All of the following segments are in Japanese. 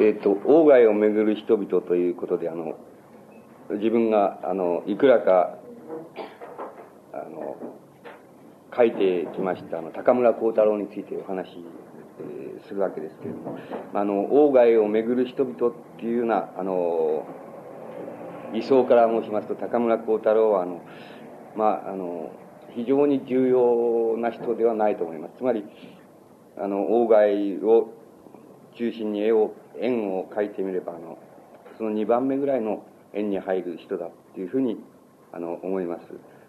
えっ、ー、と、鴎外をめぐる人々ということで、あの、自分が、あの、いくらか、あの、書いてきました、あの、高村光太郎についてお話し、えー、するわけですけれども、あの、鴎外をめぐる人々っていうような、あの、理想から申しますと、高村光太郎は、あの、まあ、あの、非常に重要な人ではないと思います。つまり、あの、鴎外を中心に絵を、円を描いてみれば、あの、その2番目ぐらいの円に入る人だっていうふうに、あの、思います。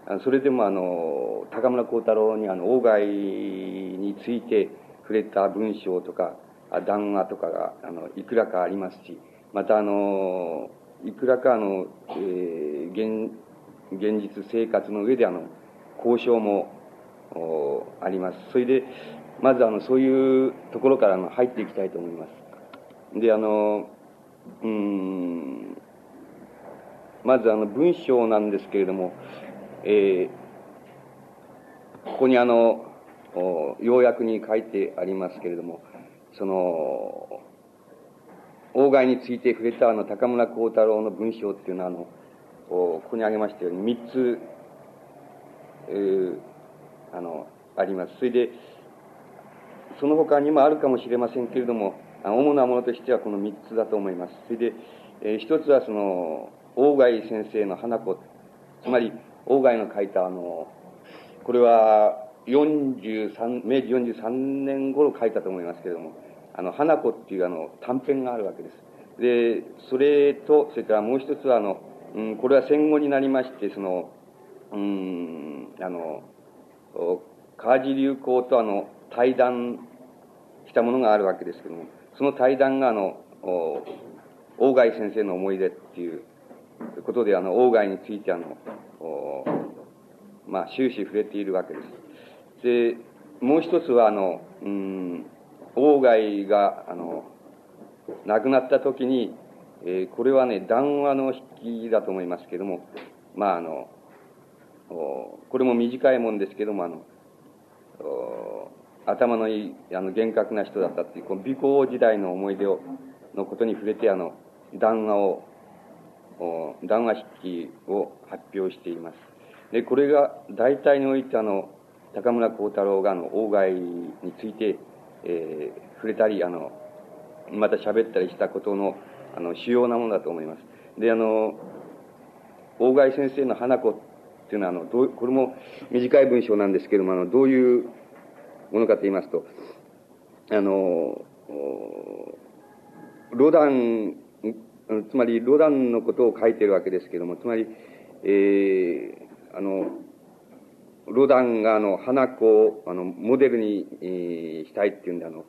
あのそれでも、あの、高村光太郎に、あの、鴎外について触れた文章とか、談話とかが、あの、いくらかありますし、また、あの、いくらか、あの、えー、現、現実生活の上で、あの、交渉も、あります。それで、まずあの、そういうところからの入っていきたいと思います。で、あの、うん、まずあの、文章なんですけれども、えー、ここにあの、要約に書いてありますけれども、その、鴎外について触れたあの、高村光太郎の文章っていうのは、あの、ここに挙げましたように、三つ、えー、あの、あります。それで、その他にもあるかもしれませんけれども、主なものとしてはこの三つだと思います。それで、えー、一つはその、鴎外先生の花子、つまり、鴎外の書いたあの、これは43、明治43年頃書いたと思いますけれども、あの、花子っていうあの、短編があるわけです。で、それと、それからもう一つはあの、うん、これは戦後になりまして、その、うん、あの、川地流行とあの、対談したものがあるわけですけども、その対談があの、鴎外先生の思い出っていうことで、あの、鴎外についてあの、まあ、終始触れているわけです。で、もう一つはあの、うん、鴎外が、あの、亡くなった時に、えー、これはね、談話の引きだと思いますけども、まあ、あの、これも短いもんですけども、あの、頭のいい、あの、厳格な人だったっていう、この美行時代の思い出を、のことに触れて、あの、談話を、談話筆記を発表しています。で、これが大体において、あの、高村光太郎が、あの、鴎外について、えー、触れたり、あの、また喋ったりしたことの、あの、主要なものだと思います。で、あの、鴎外先生の花子っていうのは、あの、どう、これも短い文章なんですけども、あの、どういうものかと言いますと、あの、ロダン、つまりロダンのことを書いてるわけですけども、つまり、えー、あの、ロダンがあの、花子をあの、モデルに、えー、したいっていうんで、あの、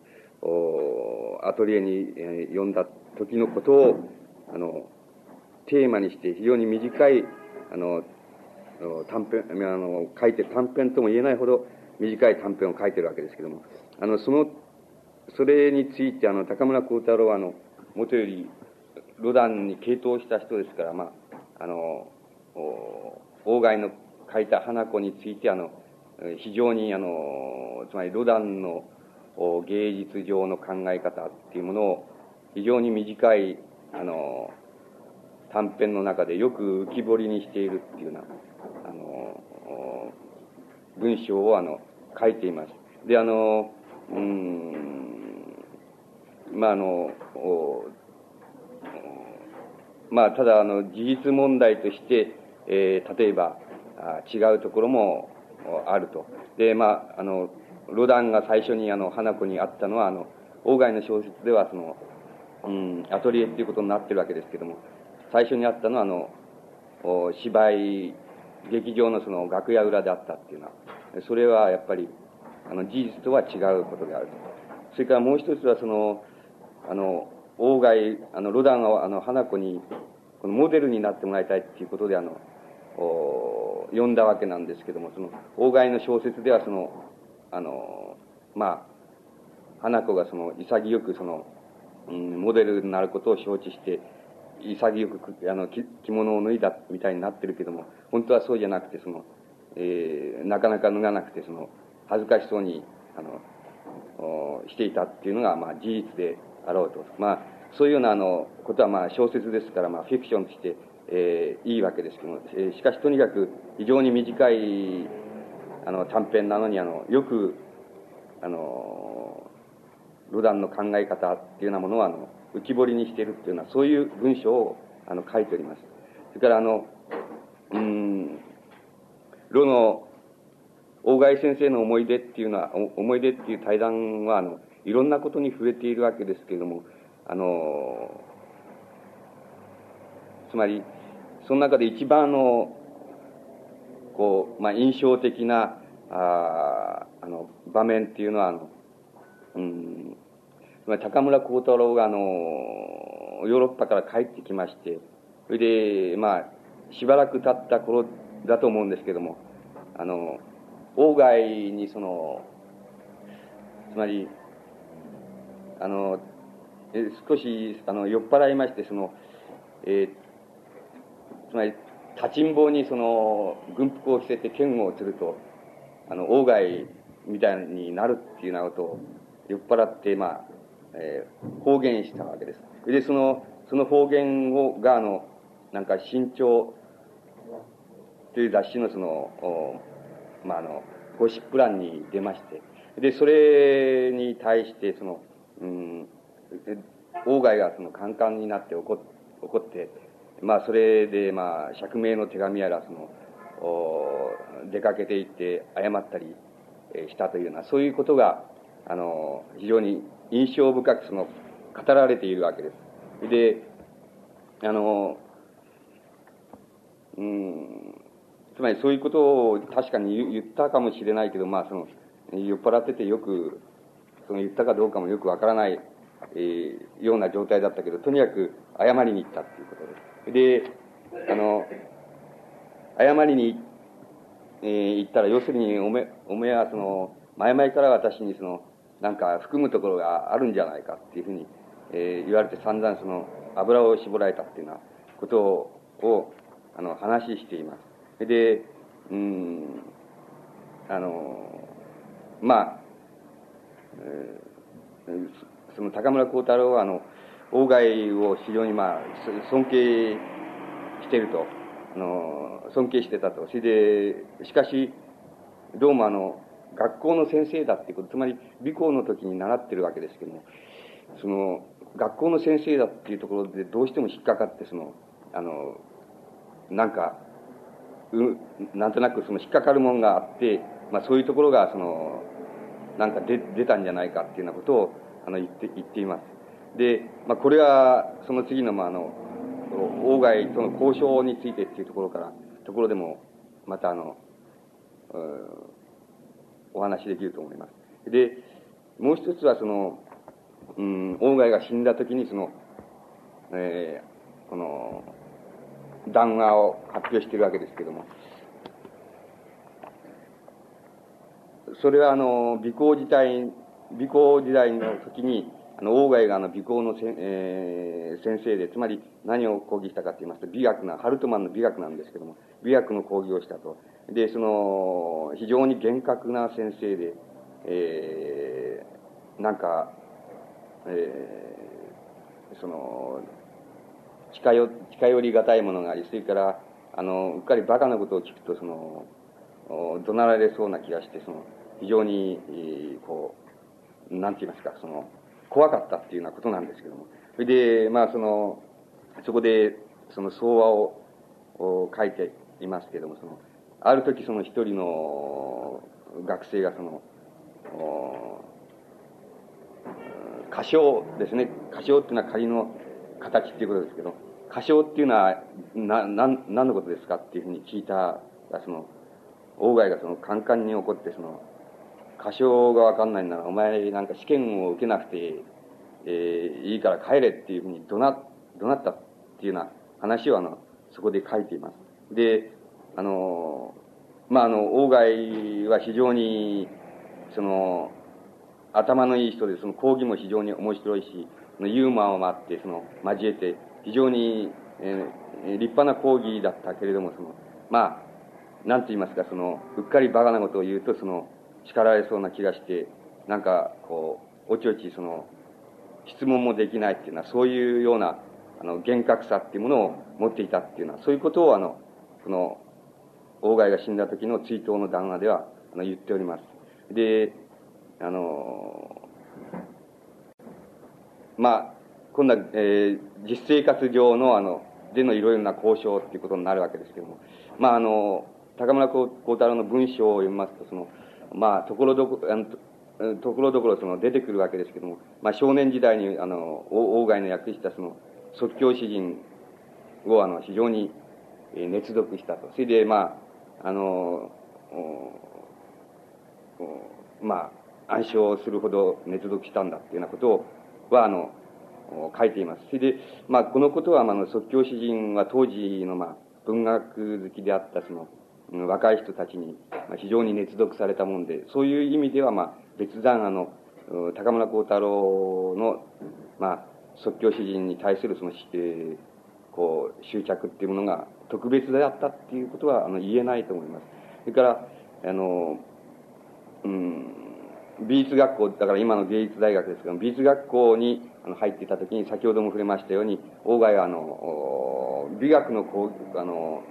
アトリエに、えー、呼んだ時のことを、あの、テーマにして非常に短い、あの、短編、あの、書いて短編とも言えないほど短い短編を書いてるわけですけども、あの、その、それについて、あの、高村光太郎は、あの、もとより、ロダンに傾倒した人ですから、まあ、あの、鴎外の書いた花子について、あの、非常に、あの、つまりロダンの芸術上の考え方っていうものを、非常に短い、あの、短編の中でよく浮き彫りにしているっていうような、文章を、あの、書いています。で、あの、うん、まあ、あの、まあ、ただ、あの、事実問題として、えー、例えば、違うところもあると。で、まあ、あの、ロダンが最初に、あの、花子に会ったのは、あの、鴎外の小説では、その、うん、アトリエっていうことになってるわけですけども、最初に会ったのは、あの、芝居、劇場のその楽屋裏であったっていうのは、それはやっぱり、あの、事実とは違うことであると。それからもう一つは、その、あの、鴎外、あの、ロダンが、あの、花子に、このモデルになってもらいたいっていうことで、あの、お読んだわけなんですけども、その、鴎外の小説では、その、あの、まあ、花子がその、潔くその、うん、モデルになることを承知して、潔く、あの、着物を脱いだみたいになってるけども、本当はそうじゃなくて、その、えー、なかなか脱がなくて、その、恥ずかしそうに、あの、していたっていうのが、まあ、事実であろうと。まあ、そういうようなあのことはまあ小説ですから、まあ、フィクションとして、えー、いいわけですけども、えー、しかしとにかく非常に短いあの短編なのにあのよくあのロダンの考え方っていうようなものをあの浮き彫りにしているっていうようなそういう文章をあの書いております。それからあのうん。ロの大貝先生の思い出っていうのは思い出っていう対談はあのいろんなことに触れているわけですけれどもあのつまりその中で一番のこう、まあ、印象的なああの場面っていうのはあの、うん、高村光太郎があのヨーロッパから帰ってきましてそれでまあしばらく経った頃だと思うんですけどもあの外にそのつまりあのえ少しあの酔っ払いましてその、えー、つまり立ちんぼうにその軍服を着せて剣をするとあの外みたいになるっていうようなことを酔っ払ってまあ、えー、方言したわけです。でそのその方言をがあのなんか新潮という雑誌のそのまああのゴシップ欄に出ましてでそれに対してそのうん外がそのカンカンになって怒怒ってまあそれでまあ釈明の手紙やらそのお出かけていって謝ったりしたというようなそういうことがあの非常に印象深くその語られているわけです。であのうんつまりそういうことを確かに言ったかもしれないけどまあその酔っ払っててよくその言ったかどうかもよくわからない、えー、ような状態だったけどとにかく謝りに行ったっていうことです。であの謝りに、えー、行ったら要するにおめおめはその前々から私にそのなんか含むところがあるんじゃないかっていうふうに、えー、言われて散々その油を絞られたっていうようなことをあの話しています。で、うん、あの、まあ、えー、その高村光太郎はあの、鴎外を非常にまあ、尊敬してると、あの、尊敬してたと。それで、しかし、どうもあの、学校の先生だっていうこと、つまり、美校の時に習ってるわけですけども、その、学校の先生だっていうところでどうしても引っかかって、その、あの、なんか、なんとなくその引っかかるもんがあって、まあそういうところが、その、なんか出出たんじゃないかっていうようなことを、あの、言って、言っています。で、まあこれは、その次の、まああの、外との交渉についてっていうところから、ところでも、またあの、お話できると思います。で、もう一つはその、うん、外が死んだ時にその、えー、この、談話を発表しているわけですけども、それはあの、美行時代、美行時代の時に、あの、外があの、美行のせ、えー、先生で、つまり何を講義したかと言いますと、美学な、ハルトマンの美学なんですけども、美学の講義をしたと。で、その、非常に厳格な先生で、えー、なんか、えー、その、近よ近寄りがたいものがありそれからあのうっかりバカなことを聞くとその怒鳴られそうな気がしてその非常にこうなんて言いますかその怖かったっていうようなことなんですけども。それでまあそのそこでその相話を書いていますけどもそのある時その一人の学生がその歌唱ですね。歌唱っていうのは仮の形っていうことですけど、歌唱っていうのは、な、なん、何のことですかっていうふうに聞いたその、外がその、カンカンに怒って、その、歌唱がわかんないなら、お前なんか試験を受けなくて、えー、いいから帰れっていうふうに怒鳴、怒鳴ったっていうような話をあの、そこで書いています。で、あの、まあ、あの、外は非常に、その、頭のいい人で、その講義も非常に面白いし、のユーモアもあって、その、交えて、非常に、えー、立派な講義だったけれども、その、まあ、なんと言いますか、その、うっかりバカなことを言うと、その、叱られそうな気がして、なんか、こう、おちおち、その、質問もできないっていうのは、そういうような、あの、厳格さっていうものを持っていたっていうのは、そういうことを、あの、その、王外が死んだ時の追悼の談話では、あの、言っております。で、あの、まあ、今度は、えー、実生活上の、あの、でのいろいろな交渉っていうことになるわけですけども、まあ、あの、高村光太郎の文章を読みますと、その、まあ、ところどころ、あのところどころその出てくるわけですけども、まあ、少年時代にあの王外の訳したその即興詩人をあの非常に熱読したと。それでまああのまあ暗唱するほど熱読したんだっていうようなことをはあの書いています。それでまあこのことは、まあ、即興詩人は当時のまあ文学好きであったその若い人たちに非常に熱読されたもんで、そういう意味では、まあ、別段、あの、高村光太郎の、まあ、即興詩人に対するその、えー、こう、執着っていうものが特別であったっていうことは、あの、言えないと思います。それから、あの、うん、美術学校、だから今の芸術大学ですけど、美術学校に入っていたときに、先ほども触れましたように、大外は、あの、美学のこう、あの、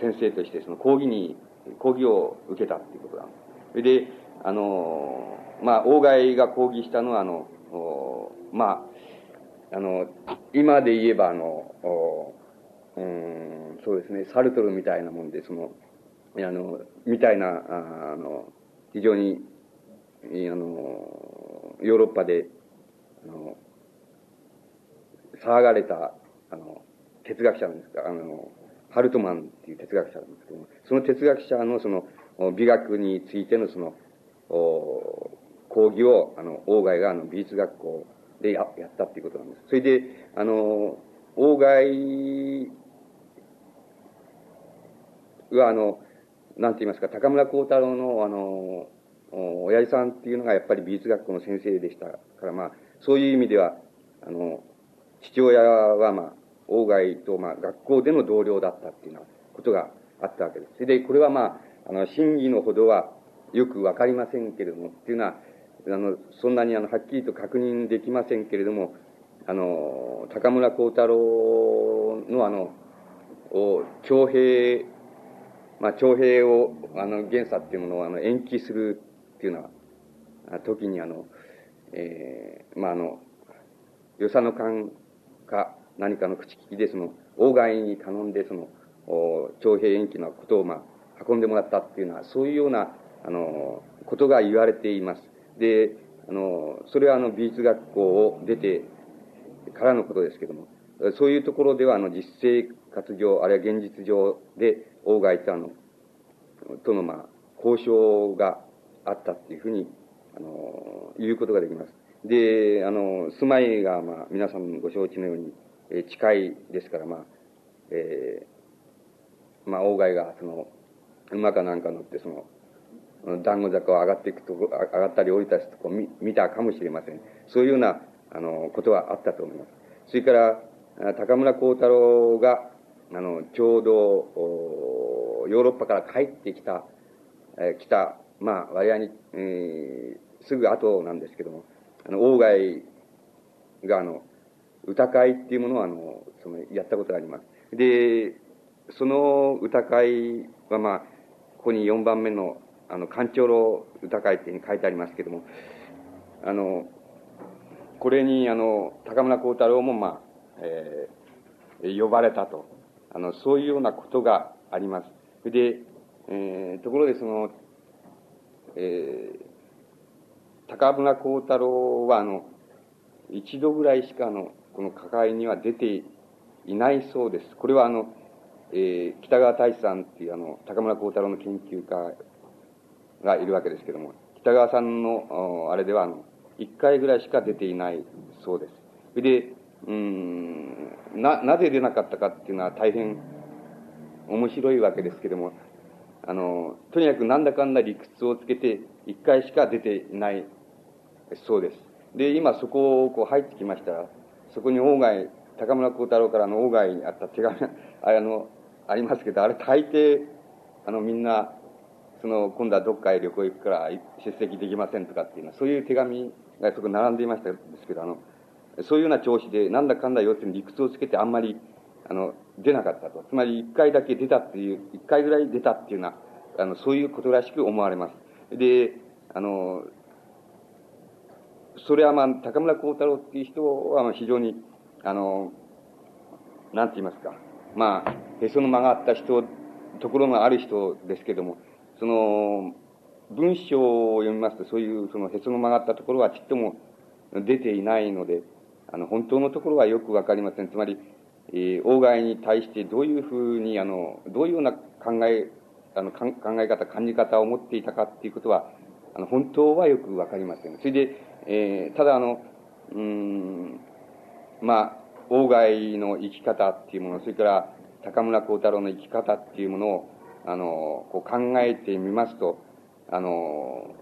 先生としてその講義に、講義を受けたっていうことなんです。それで、あの、まあ、大外が講義したのは、あの、まあ、あの、今で言えば、あの、うん、そうですね、サルトルみたいなもんで、その、あの、みたいな、あの、非常に、あの、ヨーロッパで、あの、騒がれた、あの、哲学者なんですか、あの、ハルトマンっていう哲学者なんですけども、その哲学者のその美学についてのその、講義を、あの、王外があの美術学校でややったっていうことなんです。それで、あの、王外は、あの、なんて言いますか、高村光太郎の、あの、親父さんっていうのがやっぱり美術学校の先生でしたから、まあ、そういう意味では、あの、父親は、まあ、王外と、まあ、学校での同僚だったっていうようなことがあったわけです。それで、これはまあ、あの、真偽のほどはよくわかりませんけれども、っていうのは、あの、そんなにあの、はっきりと確認できませんけれども、あの、高村光太郎のあの、徴兵、まあ、徴兵を、あの、原査っていうものをあの延期するっていうような時にあの、えー、まあ、あの、与謝野官か、何かの口利きで、その、王外に頼んで、その、徴兵延期のことを、まあ、運んでもらったっていうのは、そういうような、あの、ことが言われています。で、あの、それはあの、美術学校を出てからのことですけども、そういうところでは、あの、実生活上、あるいは現実上で、王外とあの、との、まあ、交渉があったっていうふうに、あの、言うことができます。で、あの、住まいが、まあ、皆さんご承知のように、えー、近いですから、まあ、えー、まあ、王外が、その、馬かなんか乗って、その、団子坂を上がっていくとこ、上がったり降りたりとこ見見たかもしれません。そういうような、あの、ことはあったと思います。それから、高村光太郎が、あの、ちょうど、ヨーロッパから帰ってきた、えー、来た、まあ、割合に、えー、すぐ後なんですけども、あの、王外が、あの、歌会っていうものをあの、その、やったことがあります。で、その歌会はまあ、ここに4番目の、あの、官長老歌会っていうふうに書いてありますけども、あの、これに、あの、高村光太郎もまあ、えー、呼ばれたと。あの、そういうようなことがあります。で、えー、ところでその、えー、高村光太郎は、あの、一度ぐらいしか、の、この抱えには出ていないそうです。これはあの、えー、北川太一さんっていうあの、高村光太郎の研究家がいるわけですけども、北川さんの、あれではあの、一回ぐらいしか出ていないそうです。それで、うん、な、なぜ出なかったかっていうのは大変面白いわけですけども、あの、とにかくなんだかんだ理屈をつけて、一回しか出ていないそうです。で、今そこをこう入ってきましたら、そこに鴎外、高村光太郎からの鴎外にあった手紙、あ れあの、ありますけど、あれ大抵、あの、みんな、その、今度はどっかへ旅行行くから出席できませんとかっていうのは、そういう手紙がそこ並んでいましたですけど、あの、そういうような調子で、なんだかんだ要するに理屈をつけてあんまり、あの、出なかったと。つまり一回だけ出たっていう、一回ぐらい出たっていうような、あの、そういうことらしく思われます。で、あの、それはまあ、高村光太郎っていう人は非常に、あの、なんて言いますか。まあ、へその曲がった人、ところがある人ですけども、その、文章を読みますと、そういうそのへその曲がったところはちっとも出ていないので、あの、本当のところはよくわかりません。つまり、えー、外に対してどういうふうに、あの、どういうような考え、あの、考え方、感じ方を持っていたかっていうことは、あの、本当はよくわかりません。それで、えー、ただあの、うん、まあ、王外の生き方っていうもの、それから高村光太郎の生き方っていうものを、あの、こう考えてみますと、あの、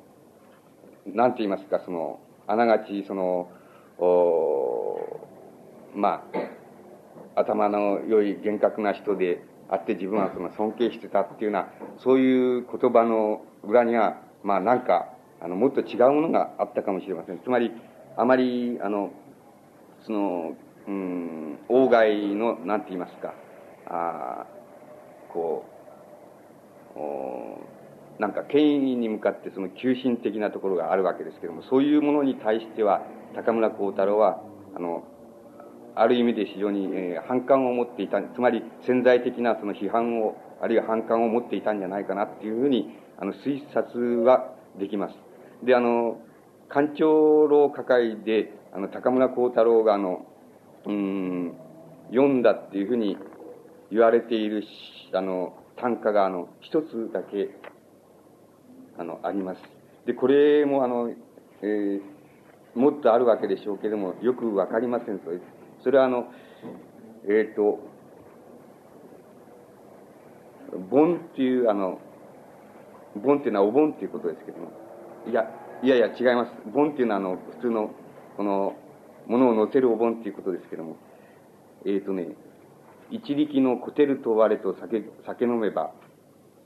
なんて言いますか、その、あながち、その、おまあ、頭の良い厳格な人であって自分はその尊敬してたっていうような、そういう言葉の裏には、まあなんか、あの、もっと違うものがあったかもしれません。つまり、あまり、あの、その、うん、外の、なんて言いますか、あこう、おなんか権威に向かってその急進的なところがあるわけですけども、そういうものに対しては、高村光太郎は、あの、ある意味で非常に、え、反感を持っていた、つまり潜在的なその批判を、あるいは反感を持っていたんじゃないかなっていうふうに、あの、推察はできます。で、あの、官庁老歌会で、あの、高村光太郎が、あの、うん、読んだっていうふうに言われている、あの、短歌が、あの、一つだけあの、あります。で、これもあの、えー、もっとあるわけでしょうけれども、よくわかりません。それそれはあの、えっ、ー、と、盆っていう、あの、盆っていうのはお盆っていうことですけども、いや、いやいや違います。盆っていうのはあの、普通の、この、ものを乗せるお盆っていうことですけども、えっ、ー、とね、一力のこてると我と酒、酒飲めば、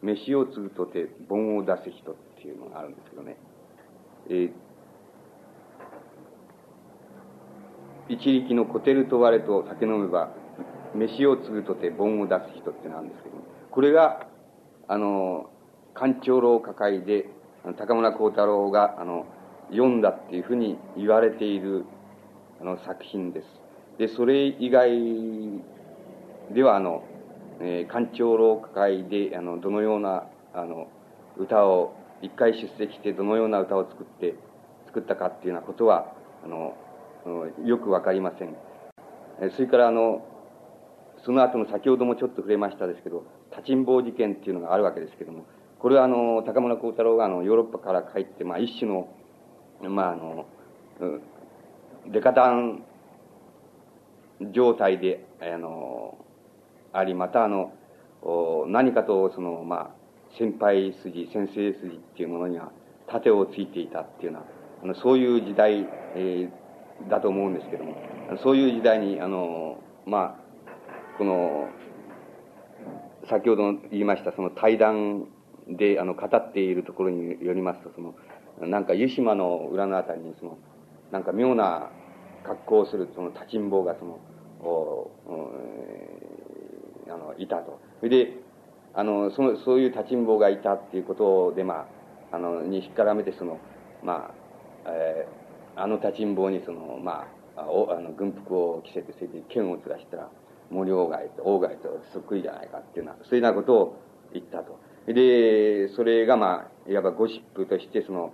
飯を継ぐとて盆を出す人っていうのがあるんですけどね。えー、一力のこてると我と酒飲めば、飯を継ぐとて盆を出す人ってなんですけども、これが、あの、官庁老歌会で、高村光太郎が、あの、読んだっていうふうに言われている、あの、作品です。で、それ以外では、あの、えー、官庁老会で、あの、どのような、あの、歌を、一回出席してどのような歌を作って、作ったかっていうようなことは、あの、よくわかりません。それから、あの、その後の先ほどもちょっと触れましたですけど、立ちんぼう事件っていうのがあるわけですけども、これはあの、高村光太郎があの、ヨーロッパから帰って、まあ一種の、まああの、デカダン状態で、あの、あり、またあの、何かとその、まあ、先輩筋、先生筋っていうものには盾をついていたっていうような、あの、そういう時代、えー、だと思うんですけども、そういう時代に、あの、まあ、この、先ほど言いました、その対談で、あの、語っているところによりますと、その、なんか湯島の裏のあたりに、その、なんか妙な格好をする、その立ちんぼが、その、おあの、いたと。それで、あの、その、そういう立ちんぼがいたっていうことで、まあ、あの、に引っ絡めて、その、まあ、えー、あの立ちんぼに、その、まあ、おあの軍服を着せて、それで剣をずらしたら、森鴎外と、鴎外とそっくりじゃないかっていうような、そういうようなことを言ったと。で、それが、まあ、いわばゴシップとして、その、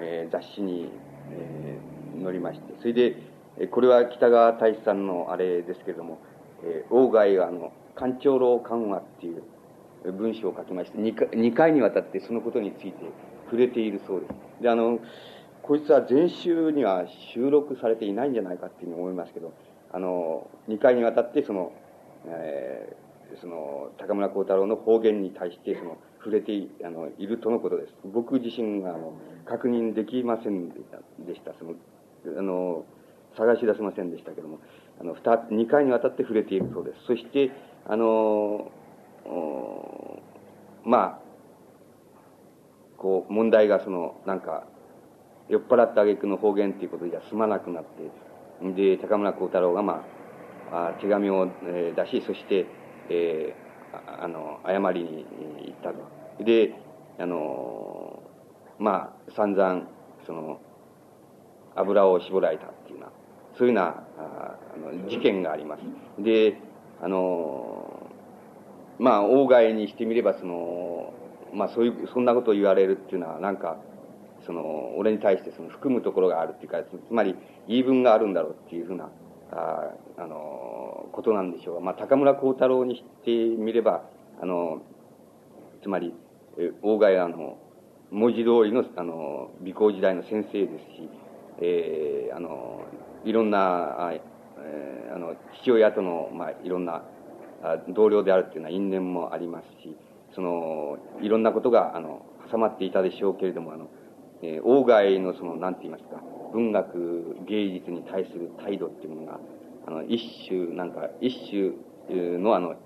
えー、雑誌に、えー、載りまして、それで、えこれは北川大志さんのあれですけれども、えー、鴎外は、あの、官庁老緩和っていう文章を書きまして、2回 ,2 回にわたってそのことについて触れているそうです。で、あの、こいつは全集には収録されていないんじゃないかっていうふうに思いますけど、あの、2回にわたってその、えー、その、高村光太郎の方言に対して、その、触れていあのいるとのことです。僕自身が、あの、確認できませんでした。その、あの、探し出せませんでしたけども、あの、2回にわたって触れているそうです。そして、あの、まあ、こう、問題がその、なんか、酔っ払った挙句の方言っていうことじゃ済まなくなって、で、高村光太郎が、まあ、あ手紙を、え、出し、そして、えー、あの、謝りに行ったと。で、あの、まあ、散々、その、油を絞られたっていうような、そういうような、あの、事件があります。で、あの、まあ、大概にしてみれば、その、まあ、そういう、そんなことを言われるっていうのは、なんか、その、俺に対してその含むところがあるっていうか、つまり言い分があるんだろうっていうふうな、ああの、ことなんでしょう。が、まあ、高村光太郎にしてみれば、あの、つまり、大概あの、文字通りの、あの、美行時代の先生ですし、えー、あの、いろんな、えー、あの、父親との、まあ、いろんな、同僚であるっていうのは因縁もありますし、その、いろんなことが、あの、挟まっていたでしょうけれども、あの、えー、外のその、なんて言いますか、文学、芸術に対する態度っていうものが、あの、一種、なんか、一種のあの、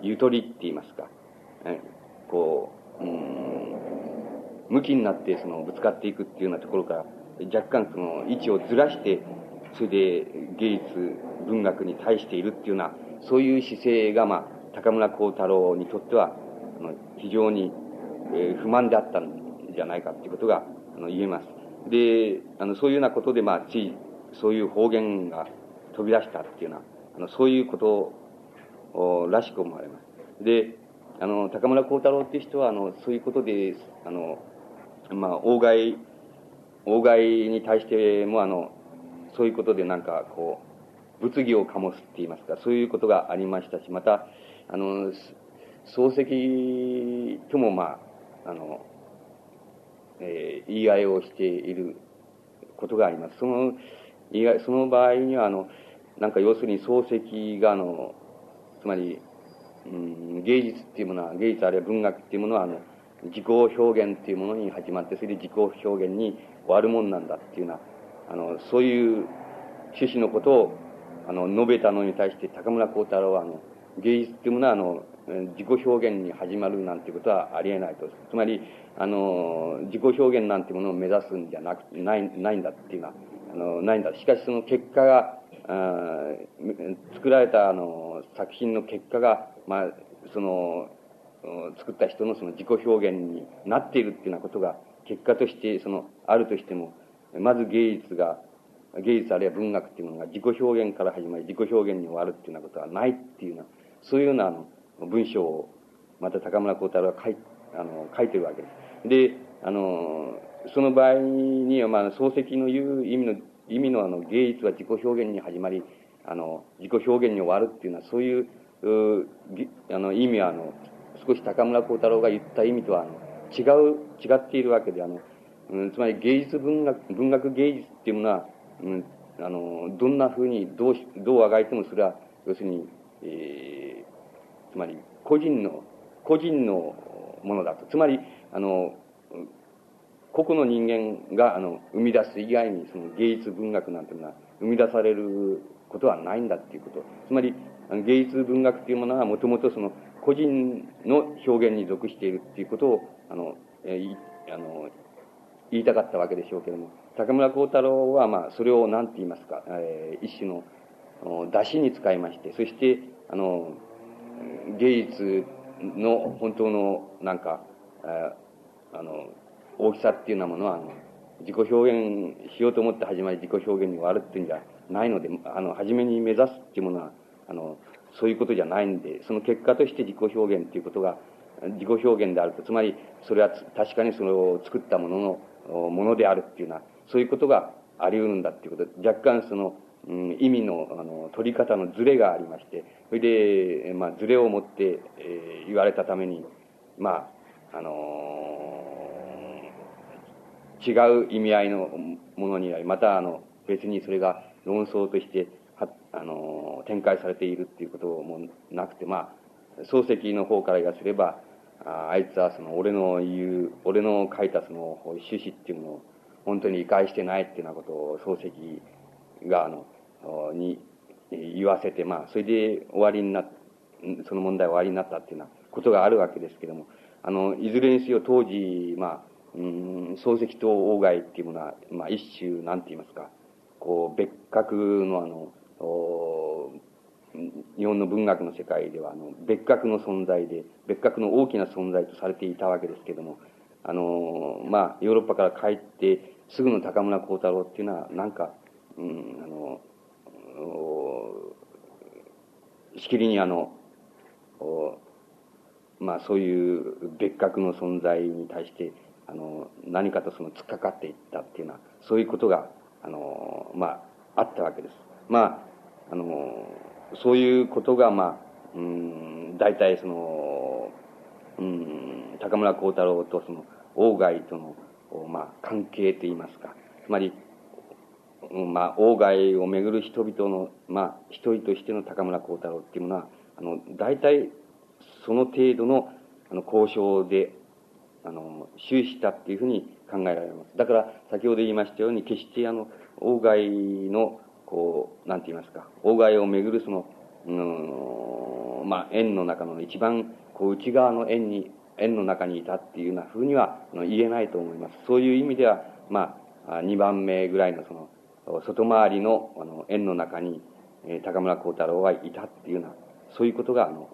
ゆとりって言いますか、えー、こう、うん、向きになってその、ぶつかっていくっていうようなところから、若干その、位置をずらして、それで芸術、文学に対しているっていうような、そういう姿勢が、まあ、高村光太郎にとっては、あの非常に、えー、不満であったんじゃないかっていうことが、あの、言えます。で、あの、そういうようなことで、まあ、つい、そういう方言が飛び出したっていうような、あの、そういうことらしく思われます。で、あの、高村光太郎っていう人は、あの、そういうことで、あの、まあ、大外、大外に対しても、あの、そういうことでなんか、こう、物議を醸すって言いますか、そういうことがありましたし、また、あの、漱石とも、まあ、あの、えー、言い合いをしていることがあります。その、言い合い、その場合には、あの、なんか要するに漱石が、あの、つまり、うん、芸術っていうものは、芸術あるいは文学っていうものは、あの、自己表現っていうものに始まって、それで自己表現に終わるもんなんだっていうような、あの、そういう趣旨のことを、あの、述べたのに対して、高村光太郎は、あの、芸術っていうものは、あの、自己表現に始まるなんていうことはありえないと。つまり、あの、自己表現なんてものを目指すんじゃなく、ない、ないんだっていうのは、あの、ないんだ。しかしその結果が、あ作られたあの作品の結果が、まあ、その、作った人のその自己表現になっているっていうようなことが、結果として、その、あるとしても、まず芸術が、芸術あるいは文学っていうものが自己表現から始まり、自己表現に終わるっていうようなことはないっていうような、そういうようなあの文章を、また高村光太郎が書いあの書いてるわけです。で、あの、その場合には、まあ、漱石の言う意味の、意味のあの芸術は自己表現に始まり、あの、自己表現に終わるっていうのは、そういう、うあの、意味は、あの、少し高村光太郎が言った意味とは、あの、違う、違っているわけで、あの、うん、つまり芸術文学、文学芸術っていうものは、うん、あの、どんなふうに、どう、どうあがいてもそれは、要するに、えー、つまり、個人の、個人のものだと。つまり、あの、個々の人間が、あの、生み出す以外に、その芸術文学なんていうのは、生み出されることはないんだっていうこと。つまり、芸術文学っていうものは、もともとその、個人の表現に属しているっていうことを、あの、えー、あの、言いたかったわけでしょうけれども、高村光太郎は、まあ、それを何て言いますか、えー、一種の、出しに使いまして、そして、あの、芸術の本当の、なんか、えあの、大きさっていうようなものは、あの、自己表現しようと思って始まり自己表現に終わるっていうんじゃないので、あの、初めに目指すっていうものは、あの、そういうことじゃないんで、その結果として自己表現っていうことが、自己表現であると、つまり、それは確かにそれを作ったものの、ものであるっていうような、そういうことがあり得るんだっていうこと。で、若干その、うん、意味の、あの、取り方のズレがありまして、それで、まあ、ズレを持って、えー、言われたために、まあ、あの、違う意味合いのものになり、また、あの、別にそれが論争として、は、あの、展開されているっていうこともなくて、まあ、漱石の方から言わせれば、ああいつはその俺の言う、俺の書いたその趣旨っていうものを本当に理解してないっていうようなことを漱石が、あの、に言わせて、まあ、それで終わりにな、その問題終わりになったっていうようなことがあるわけですけども、あの、いずれにせよ当時、まあ、うん、漱石と外っていうものは、まあ、一種、なんて言いますか、こう、別格のあの、日本の文学の世界では、あの、別格の存在で、別格の大きな存在とされていたわけですけども、あの、まあ、ヨーロッパから帰ってすぐの高村光太郎っていうのは、なんか、うん、あの、しきりにあの、まあそういう別格の存在に対して、あの、何かとその突っかかっていったっていうのは、そういうことが、あの、まあ、あったわけです。まあ、あの、そういうことが、まあ、うん、大体その、うん、高村光太郎とその、鴎外との、まあ、関係といいますか、つまり、まあ、鴎外をめぐる人々の、まあ、一人としての高村光太郎っていうものは、あの、大体、その程度の、あの、交渉で、あの、終始したっていうふうに考えられます。だから、先ほど言いましたように、決してあの、鴎外の、こう、なんて言いますか、鴎外をめぐるその、うん、まあ、円の中の一番、こう、内側の円に、円の中にいたっていうようなふうには言えないと思います。そういう意味では、まあ、2番目ぐらいのその、外回りのあの円の中に、え、高村光太郎はいたっていうような、そういうことが、あの、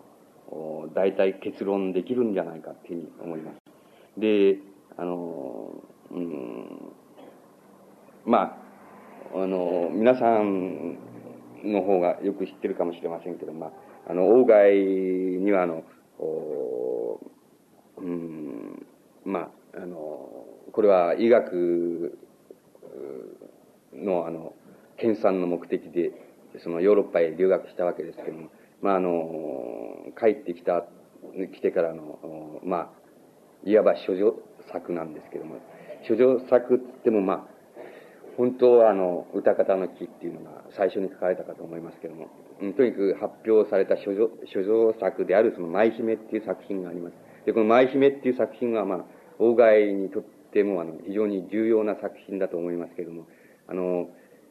大体結論できるんじゃないかっていうふうに思います。で、あの、うん、まあ、あの、皆さんの方がよく知ってるかもしれませんけど、まあ、あの、鴎外には、あの、うん、まあ、あの、これは医学の、あの、研鑽の目的で、そのヨーロッパへ留学したわけですけども、まあ、あの、帰ってきた、来てからの、まあ、いわば処女作なんですけども、処女作って言っても、まあ、本当はあの、歌方の木っていうのが最初に書かれたかと思いますけども、とにかく発表された処女、処女作であるその舞姫っていう作品があります。で、この舞姫っていう作品は、まあ、外にとっても、あの、非常に重要な作品だと思いますけれども、あの、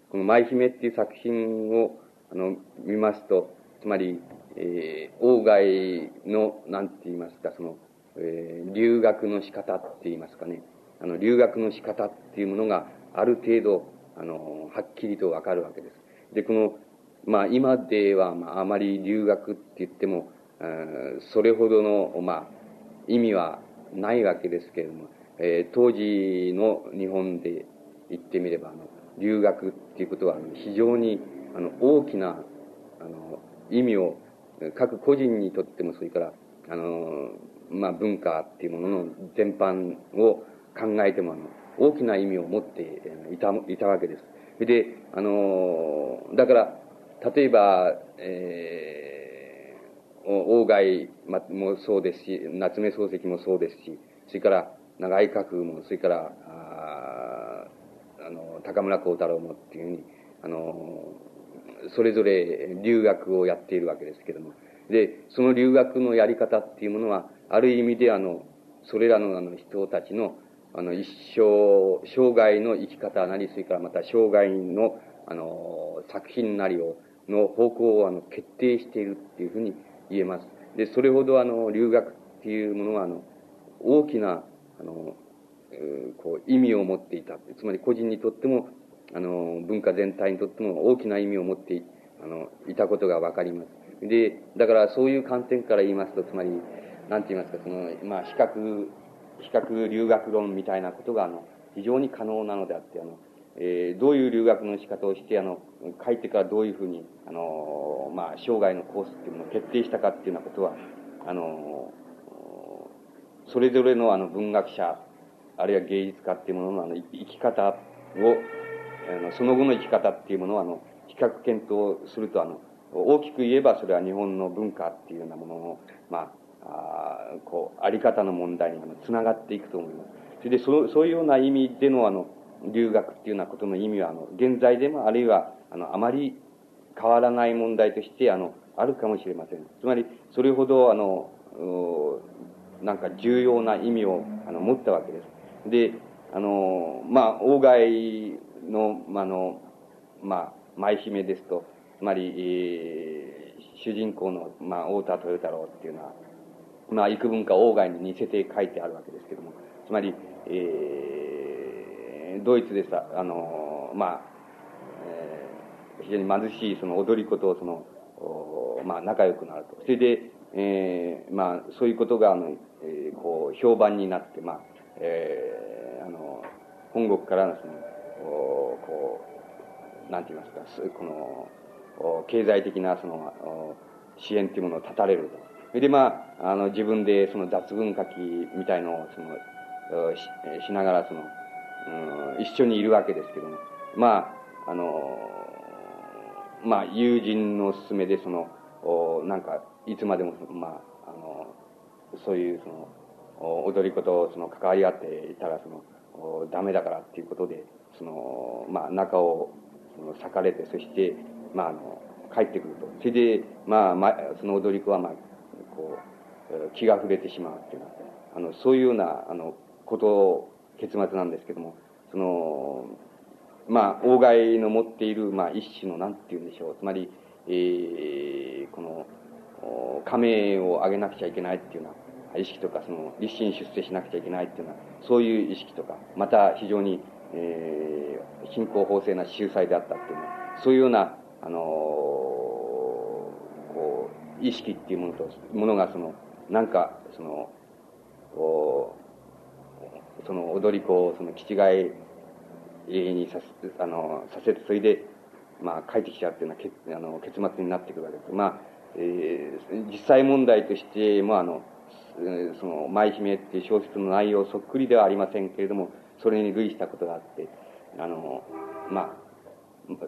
この舞姫っていう作品を、あの、見ますと、つまり、えー、外の、なんて言いますか、その、えー、留学の仕方って言いますかね、あの、留学の仕方っていうものが、ある程度、あの、はっきりとわかるわけです。で、この、まあ、今では、まあ、あまり留学って言っても、それほどの、まあ、意味はないわけですけれども、えー、当時の日本で言ってみれば、あの、留学っていうことは非常にあの大きなあの意味を各個人にとってもそれからあの、まあ、文化っていうものの全般を考えてもあの大きな意味を持っていたいたわけです。であのだから例えば、えー、鴎外もそうですし夏目漱石もそうですしそれから長井閣もそれからああの、高村光太郎もっていうふうに、あの、それぞれ留学をやっているわけですけども。で、その留学のやり方っていうものは、ある意味であの、それらのあの人たちの、あの、一生、生涯の生き方なり、それからまた生涯の、あの、作品なりを、の方向をあの、決定しているっていうふうに言えます。で、それほどあの、留学っていうものは、あの、大きな、あの、こう意味を持っていた。つまり個人にとっても、あの、文化全体にとっても大きな意味を持っていあのいたことがわかります。で、だからそういう観点から言いますと、つまり、なんて言いますか、その、まあ、比較、比較留学論みたいなことが、あの、非常に可能なのであって、あの、えー、どういう留学の仕方をして、あの、帰ってからどういうふうに、あの、まあ、生涯のコースっていうものを決定したかっていうようなことは、あの、それぞれのあの文学者あるいは芸術家っていうもののあの生き方を、あのその後の生き方っていうものをあの比較検討するとあの大きく言えばそれは日本の文化っていうようなものの、まあ、あこう、あり方の問題にあのつながっていくと思います。それでそ、そういうような意味でのあの、留学っていうようなことの意味は、あの、現在でもあるいは、あの、あまり変わらない問題として、あの、あるかもしれません。つまり、それほど、あの、なんか重要な意味をあの持ったわけです。で、あの、まあ、外の、あの、まあ、舞姫ですと、つまり、えー、主人公の、まあ、太田豊太郎っていうのは、まあ、幾分か鴎外に似せて書いてあるわけですけども、つまり、えー、ドイツでさ、あの、まあ、非常に貧しいその踊り子とその、まあ、仲良くなると。それで、えー、まあ、そういうことが、あの、えー、こう、評判になって、まあ、えー、あの、本国からのその、こう、なんて言いますか、この、経済的なその、支援というものを断たれると。それで、まあ、あの、自分でその雑文書きみたいのを、その、ししながら、その、うん、一緒にいるわけですけども、まあ、あの、まあ、友人の勧めで、その、おなんか、いつまでも、まあ、あの、そういう、その、踊り子と、その、関わり合っていたら、その、おダメだからっていうことで、その、まあ、中を、その、裂かれて、そして、まあ、あの、帰ってくると。それで、まあ、まあ、その踊り子は、まあ、こう、気が触れてしまうっていうのは、あの、そういうような、あの、こと結末なんですけども、その、まあ、王外の持っている、まあ、一種の、なんて言うんでしょう。つまり、えー、この、加盟を上げなくちゃいけないっていうような意識とか、その、立身出世しなくちゃいけないっていうような、そういう意識とか、また非常に、えー、貧困法制な秀才であったっていうような、そういうような、あのー、こう、意識っていうものと、ものが、その、なんか、その、その踊り子をその気違いにさせ、あの、させて、それで、まあ、帰ってきちゃうっていうのはけあの結末になってくるわけです。まあ、えー、実際問題としても、あの、その、舞姫っていう小説の内容そっくりではありませんけれども、それに類したことがあって、あの、まあ、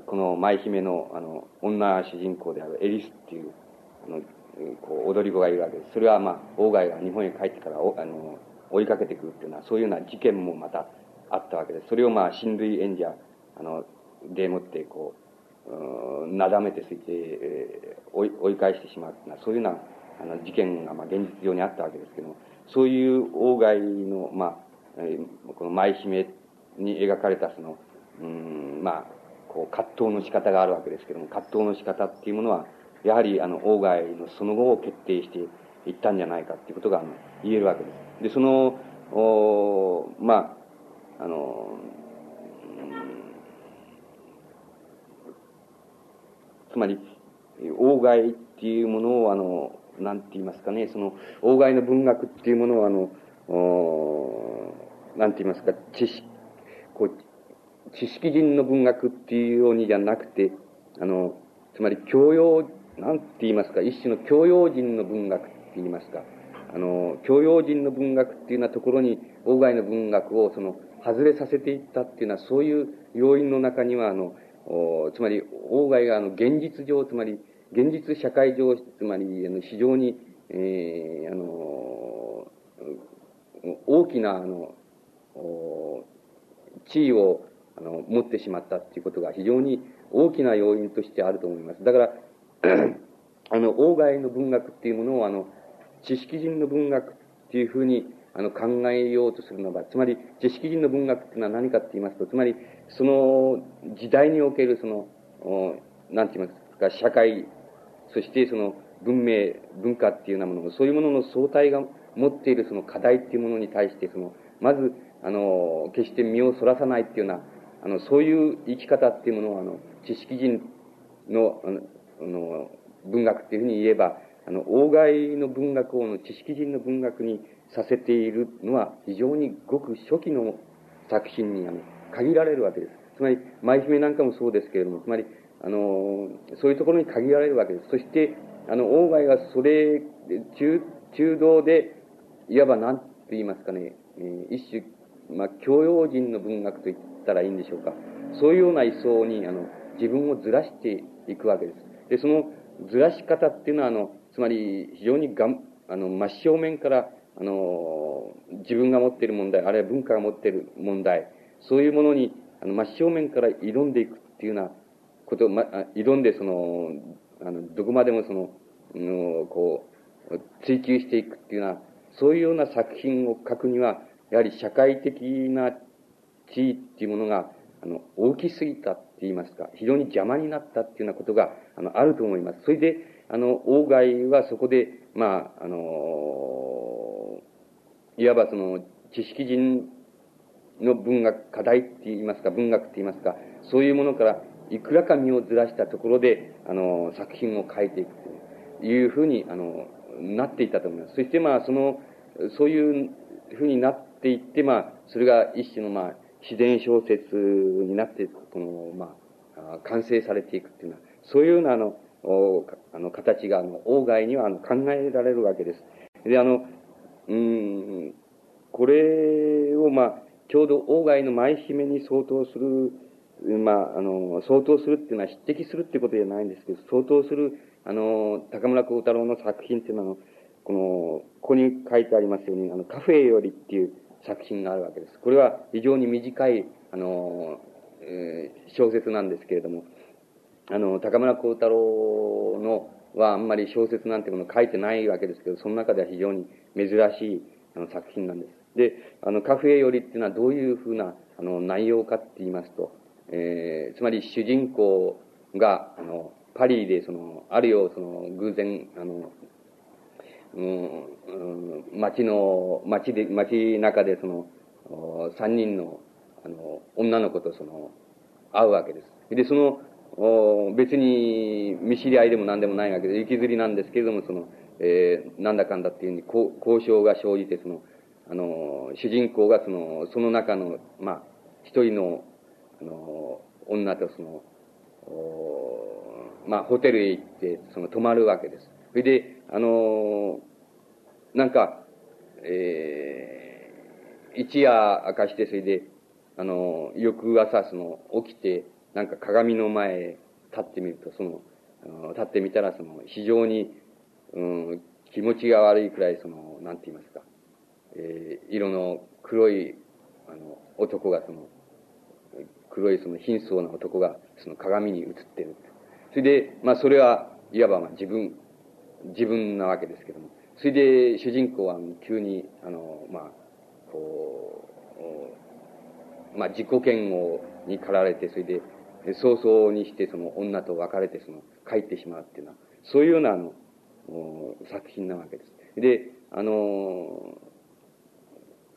この舞姫の、あの、女主人公であるエリスっていう、あの、こう、踊り子がいるわけです。それは、まあ、外が日本へ帰ってからお、あの、追いかけてくるっていうのは、そういうような事件もまたあったわけです。それをまあ、親類演者、あの、でもって、こう、なだめてすいて、えー、追い追い返してしまうっていうのは、そういうような、あの、事件が、まあ、現実上にあったわけですけども、そういう王外の、まあ、この舞姫に描かれた、その、うん、まあ、こう、葛藤の仕方があるわけですけども、葛藤の仕方っていうものは、やはり、あの、王外のその後を決定していったんじゃないかっていうことが、あの、言えるわけです。で、その、おまあ、あの、つまり、王外っていうものを、あの、なんて言いますかね、その、王外の文学っていうものを、あの、おなんて言いますか、知識、こう、知識人の文学っていうようにじゃなくて、あの、つまり教養、なんて言いますか、一種の教養人の文学って言いますか、あの、教養人の文学っていうようなところに、外の文学をその、外れさせていったっていうのは、そういう要因の中には、あの、つまり、外があの、現実上、つまり、現実社会上、つまり、あの、非常に、えー、あの、大きな、あの、地位を、あの、持ってしまったっていうことが非常に大きな要因としてあると思います。だから、あの、外の文学っていうものを、あの、知識人の文学っていうふうにあの考えようとするのは、つまり知識人の文学っていうのは何かって言いますと、つまりその時代におけるその、なんて言いますか、社会、そしてその文明、文化っていうようなもの、そういうものの相対が持っているその課題っていうものに対して、その、まず、あの、決して身をそらさないっていうような、あの、そういう生き方っていうものを、あの、知識人の、あの、あの文学っていうふうに言えば、あの、王外の文学をの知識人の文学にさせているのは非常にごく初期の作品にあの限られるわけです。つまり、舞姫なんかもそうですけれども、つまり、あの、そういうところに限られるわけです。そして、あの、王外がそれ、中、中道で、いわば何て言いますかね、一種、まあ、教養人の文学と言ったらいいんでしょうか。そういうような位相に、あの、自分をずらしていくわけです。で、そのずらし方っていうのは、あの、つまり非常にがん、あの、真正面から、あの、自分が持っている問題、あるいは文化が持っている問題、そういうものに、あの、真正面から挑んでいくっていうようなこと、ま、挑んで、その、あの、どこまでもその、のこう、追求していくっていうような、そういうような作品を書くには、やはり社会的な地位っていうものが、あの、大きすぎたって言いますか、非常に邪魔になったっていうようなことが、あの、あると思います。それで、あの、王外はそこで、まあ、あの、いわばその、知識人の文学、課題って言いますか、文学って言いますか、そういうものからいくらか身をずらしたところで、あの、作品を書いていくというふうに、あの、なっていたと思います。そしてまあ、その、そういうふうになっていって、まあ、それが一種のまあ、自然小説になって、この、まあ、完成されていくっていうのは、そういうようなあの、あの、形が、あの、外にはあの考えられるわけです。で、あの、うん、これをまあ、ちょうど外の舞姫に相当する、まあ、あの、相当するっていうのは匹敵するっていうことじゃないんですけど、相当する、あの、高村光太郎の作品っていうのは、この、ここに書いてありますように、あの、カフェよりっていう作品があるわけです。これは非常に短い、あの、えー、小説なんですけれども、あの、高村光太郎のはあんまり小説なんてもの書いてないわけですけど、その中では非常に珍しいあの作品なんです。で、あの、カフェよりっていうのはどういうふうなあの内容かって言いますと、えー、つまり主人公が、あの、パリでその、あるよう、その、偶然、あの、うん、街の、街で、街中でその、三人の、あの、女の子とその、会うわけです。で、その、お別に見知り合いでも何でもないわけで、行きずりなんですけれども、その、えー、なんだかんだっていうふうに交渉が生じて、その、あの、主人公がその、その中の、まあ、一人の、あの、女とその、おまあ、ホテルへ行って、その、泊まるわけです。それで、あの、なんか、えー、一夜明かして、それで、あの、翌朝、その、起きて、なんか鏡の前へ立ってみると、その、立ってみたら、その、非常に、うん、気持ちが悪いくらい、その、なんて言いますか、えー、色の黒い、あの、男が、その、黒いその貧相な男が、その鏡に映ってる。それで、まあ、それは、いわば、まあ、自分、自分なわけですけども。それで、主人公は、急に、あの、まあ、こう、まあ、自己嫌悪に駆られて、それで、早々にしてその女と別れてその帰ってしまうっていうのは、そういうようなあの、作品なわけです。で、あの、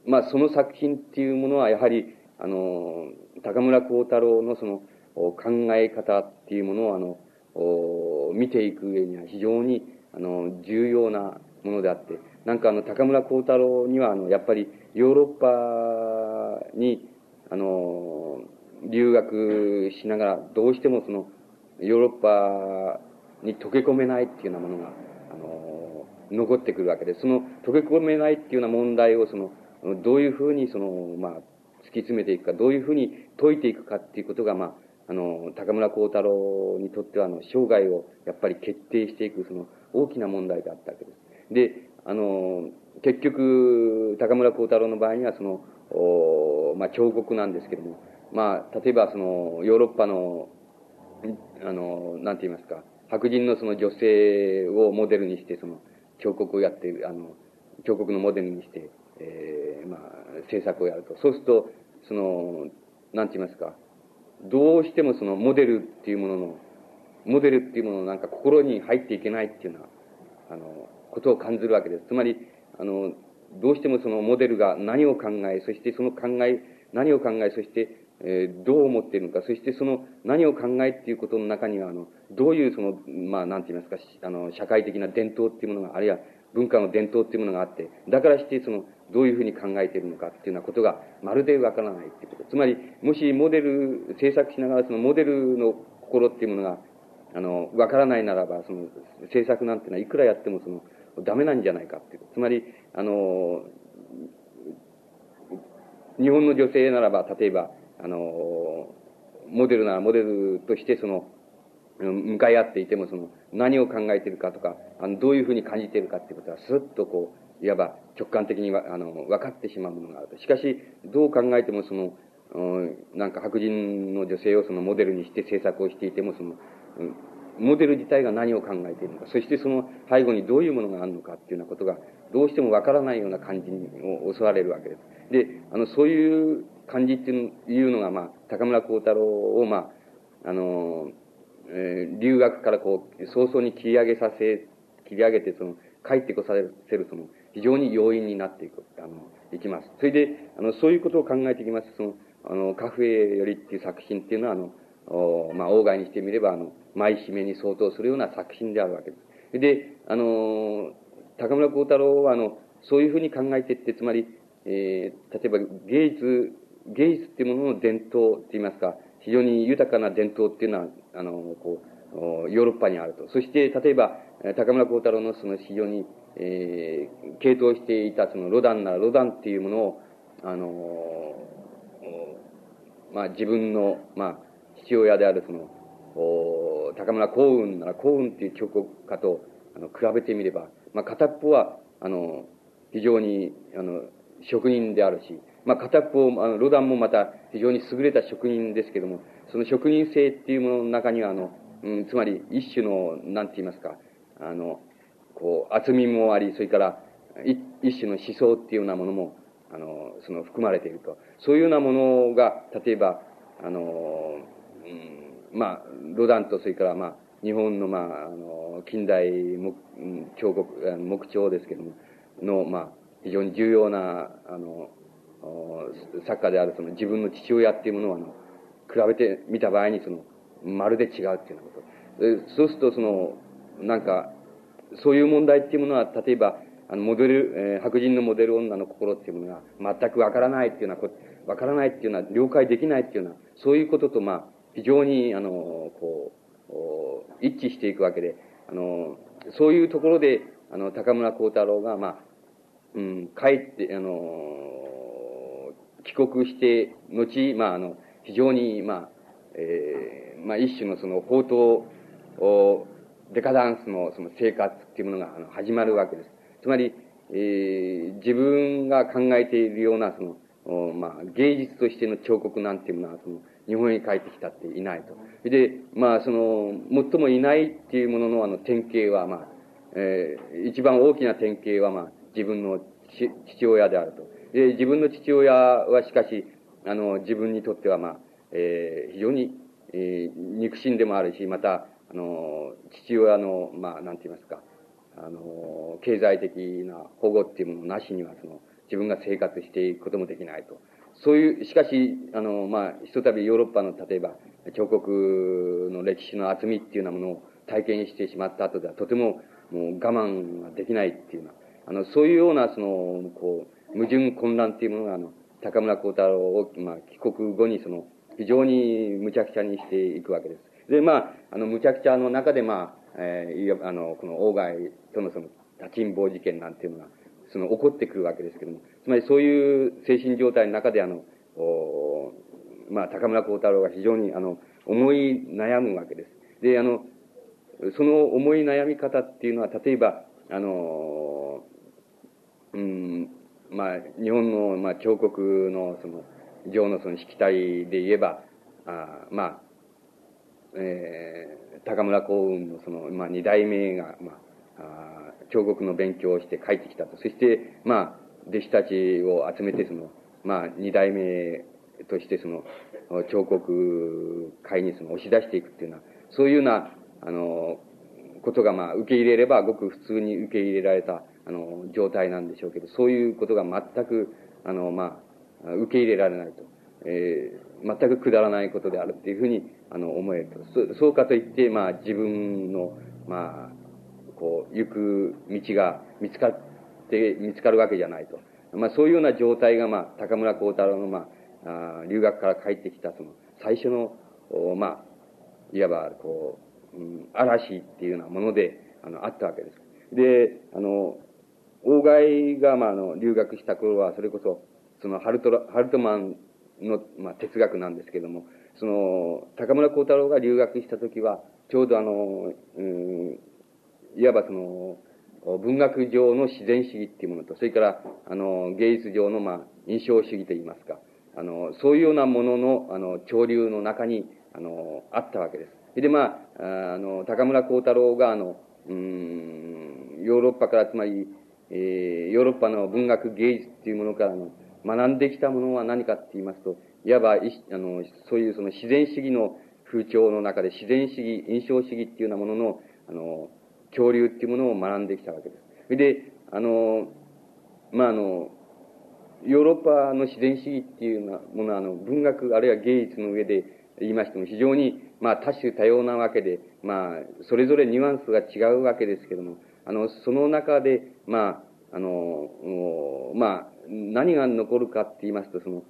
まあその作品っていうものはやはり、あの、高村光太郎のその考え方っていうものをあの、見ていく上には非常にあの重要なものであって、なんかあの高村光太郎にはあのやっぱりヨーロッパにあの留学しながら、どうしてもその、ヨーロッパに溶け込めないっていうようなものが、あの、残ってくるわけで、その溶け込めないっていうような問題を、その、どういうふうにその、まあ、突き詰めていくか、どういうふうに解いていくかっていうことが、まあ、あの、高村光太郎にとっては、あの、生涯をやっぱり決定していく、その、大きな問題だったわけです。で、あの、結局、高村光太郎の場合には、その、おまあ、彫刻なんですけども、まあ、例えばその、ヨーロッパの、あの、なんて言いますか、白人のその女性をモデルにして、その、彫刻をやって、あの、彫刻のモデルにして、えー、まあ、制作をやると。そうすると、その、なんて言いますか、どうしてもそのモデルっていうものの、モデルっていうもののなんか心に入っていけないっていうような、あの、ことを感じるわけです。つまり、あの、どうしてもそのモデルが何を考え、そしてその考え、何を考え、そしてえー、どう思っているのか、そしてその何を考えっていうことの中には、あの、どういうその、まあ、なんて言いますか、あの、社会的な伝統っていうものが、あるいは文化の伝統っていうものがあって、だからして、その、どういうふうに考えているのかっていうようなことが、まるでわからないっていうこと。つまり、もしモデル、制作しながらそのモデルの心っていうものが、あの、わからないならば、その、制作なんていうのは、いくらやってもその、ダメなんじゃないかっていう。つまり、あの、日本の女性ならば、例えば、あの、モデルならモデルとしてその、向かい合っていてもその、何を考えているかとか、あの、どういうふうに感じているかっていうことは、スッとこう、いわば直感的にあの、分かってしまうものがあると。しかし、どう考えてもその、なんか白人の女性をそのモデルにして制作をしていても、その、モデル自体が何を考えているのか、そしてその背後にどういうものがあるのかっていうようなことが、どうしてもわからないような感じに襲われるわけです。で、あの、そういう感じっていうのが、まあ、高村光太郎を、まあ、あの、えー、留学からこう、早々に切り上げさせ、切り上げて、その、帰ってこさせる、その、非常に要因になっていく、あの、いきます。それで、あの、そういうことを考えていきますその、あの、カフェよりっていう作品っていうのは、あの、おまあ、外にしてみれば、あの、舞締めに相当するような作品であるわけです。で、あの、高村光太郎は、あの、そういうふうに考えていって、つまり、えー、例えば芸術、芸術っていうものの伝統って言いますか、非常に豊かな伝統っていうのは、あの、こう、ヨーロッパにあると。そして、例えば、高村光太郎のその非常に、えー、傾倒していたそのロダンならロダンっていうものを、あのまあ自分の、まあ、父親であるその、お高村幸雲なら幸雲っていう彫刻家と、あの、比べてみれば、まあ片っぽは、あの、非常に、あの、職人であるし、まあ片っぽ、あの、ロダンもまた非常に優れた職人ですけども、その職人性っていうものの中には、あの、うん、つまり一種の、なんて言いますか、あの、こう、厚みもあり、それから、一種の思想っていうようなものも、あの、その含まれていると。そういうようなものが、例えば、あの、うん、まあ、ロダンと、それから、まあ、日本の、まあ、あの、近代木、彫刻、木彫ですけども、の、まあ、非常に重要な、あの、作家である、その自分の父親っていうものを、あの、比べてみた場合に、その、まるで違うっていうようなこと。そうすると、その、なんか、そういう問題っていうものは、例えば、あの、モデル、えー、白人のモデル女の心っていうものが全くわからないっていうようなこと、わからないっていうのは、了解できないっていうような、そういうことと、まあ、非常に、あの、こう、一致していくわけで、あの、そういうところで、あの、高村光太郎が、まあ、うん、帰って、あの、帰国して、後、まあ、あの、非常に、まあ、えー、まあ、一種のその、宝刀、デカダンスのその生活っていうものが始まるわけです。つまり、えー、自分が考えているようなその、まあ、芸術としての彫刻なんていうものは、その、日本に帰ってきたっていないと。で、まあ、その、最もいないっていうもののあの典型は、まあ、えー、一番大きな典型は、まあ、自分の父親であると。で、自分の父親はしかし、あの、自分にとっては、まあ、えー、非常に、えー、肉親でもあるし、また、あの、父親の、まあ、なんて言いますか、あの、経済的な保護っていうものなしには、その、自分が生活していくこともできないと。そういう、しかし、あの、まあ、ひとたびヨーロッパの、例えば、彫刻の歴史の厚みっていうようなものを体験してしまった後では、とても、もう我慢ができないっていうような、あの、そういうような、その、こう、矛盾混乱っていうものが、あの、高村光太郎を、まあ、帰国後に、その、非常に無茶苦茶にしていくわけです。で、まあ、あの、無茶苦茶の中で、まあ、えー、あの、この、外とのその、立ちんぼ事件なんていうのが、その、起こってくるわけですけども、つまりそういう精神状態の中で、あの、おまあ、高村光太郎が非常に、あの、思い悩むわけです。で、あの、その思い悩み方っていうのは、例えば、あの、うん、まあ、日本の、まあ、彫刻の、その、上のその式体で言えば、あまあ、えー、高村幸雲のその、まあ、二代目が、まあ、あ彫刻の勉強をして帰ってきたと。そして、まあ、弟子たちを集めて、その、まあ、二代目として、その、彫刻会にその押し出していくっていうような、そういうような、あの、ことが、まあ、受け入れれば、ごく普通に受け入れられた、あの、状態なんでしょうけど、そういうことが全く、あの、まあ、受け入れられないと。えー、全くくだらないことであるっていうふうに、あの、思えると。そうかといって、まあ、自分の、まあ、こう、行く道が見つかって、見つかるわけじゃないと。まあ、そういうような状態が、まあ、高村光太郎の、まあ、あ留学から帰ってきた、その、最初の、まあ、いわば、こう、うん、嵐っていうようなもので、あの、あったわけです。で、あの、大外が、まあ、あの、留学した頃は、それこそ、その、ハルト、ハルトマンの、まあ、哲学なんですけども、その、高村光太郎が留学した時は、ちょうどあの、うん、いわばその、文学上の自然主義っていうものと、それから、あの、芸術上の、まあ、印象主義といいますか、あの、そういうようなものの、あの、潮流の中に、あの、あったわけです。で、まあ、あの、高村光太郎が、あの、うん、ヨーロッパから、つまり、えー、ヨーロッパの文学芸術っていうものからの、学んできたものは何かって言いますと、いわば、あの、そういうその自然主義の風潮の中で自然主義、印象主義っていうようなものの、あの、潮流っていうものを学んできたわけです。で、あの、まあ、あの、ヨーロッパの自然主義っていうようなものは、あの、文学あるいは芸術の上で、言いましても非常に、まあ、多種多様なわけで、まあ、それぞれニュアンスが違うわけですけども、あの、その中で、まあ、あの、まあ、何が残るかって言いますと、その、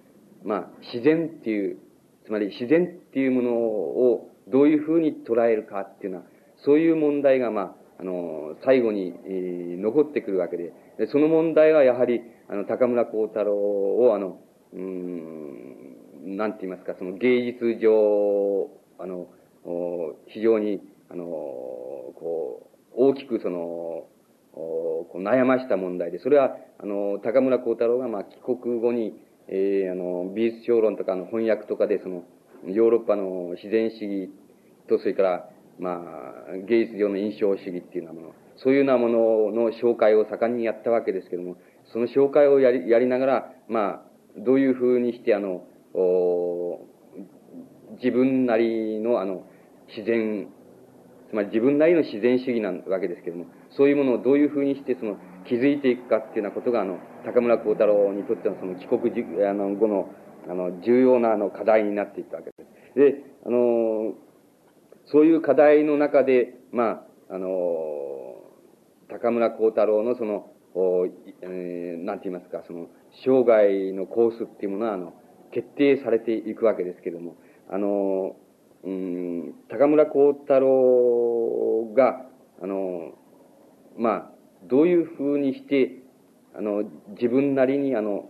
まあ、自然っていう、つまり自然っていうものをどういうふうに捉えるかっていうのは、そういう問題が、まあ、あの、最後に、えー、残ってくるわけで、でその問題はやはり、あの、高村光太郎を、あの、うん、なんて言いますか、その芸術上、あの、非常に、あの、こう、大きくその、こう悩ました問題で、それは、あの、高村光太郎が、まあ、帰国後に、えー、あの、美術評論とかの翻訳とかで、その、ヨーロッパの自然主義と、それから、まあ、芸術上の印象主義っていうようなもの、そういうようなものの紹介を盛んにやったわけですけども、その紹介をやり、やりながら、まあ、どういうふうにして、あの、お自分なりの、あの、自然、つまり自分なりの自然主義なわけですけども、そういうものをどういうふうにして、その、気づいていくかっていうようなことが、あの、高村光太郎にとってのその帰国あの後の、あの、重要なあの課題になっていったわけです。で、あの、そういう課題の中で、まあ、あの、高村光太郎のその、おえー、なんて言いますか、その、生涯のコースっていうものは、あの、決定されていくわけですけれども、あの、うん、高村光太郎が、あの、まあ、どういうふうにして、あの、自分なりに、あの、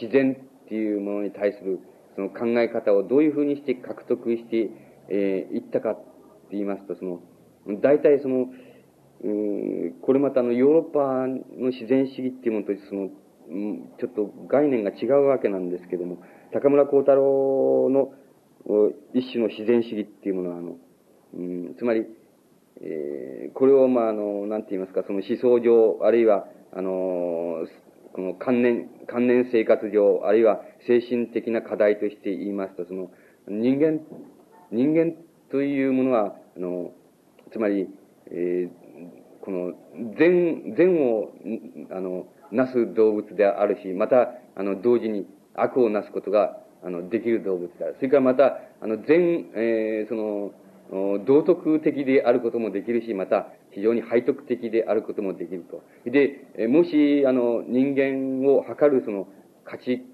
自然っていうものに対する、その考え方をどういうふうにして獲得して、えー、いったかって言いますと、その、大体その、うん、これまたあの、ヨーロッパの自然主義っていうものと、その、うん、ちょっと概念が違うわけなんですけども、高村光太郎の一種の自然主義っていうものは、あの、うん、つまり、えー、これを、まあ、あの、なんて言いますか、その思想上、あるいは、あの、この関連、関連生活上、あるいは精神的な課題として言いますと、その、人間、人間というものは、あの、つまり、えー、この、善、善を、あの、なす動物であるし、また、あの、同時に悪をなすことが、あの、できる動物である。それからまた、あの、善、えー、その、道徳的であることもできるし、また非常に背徳的であることもできると。で、もし、あの、人間を測るその価値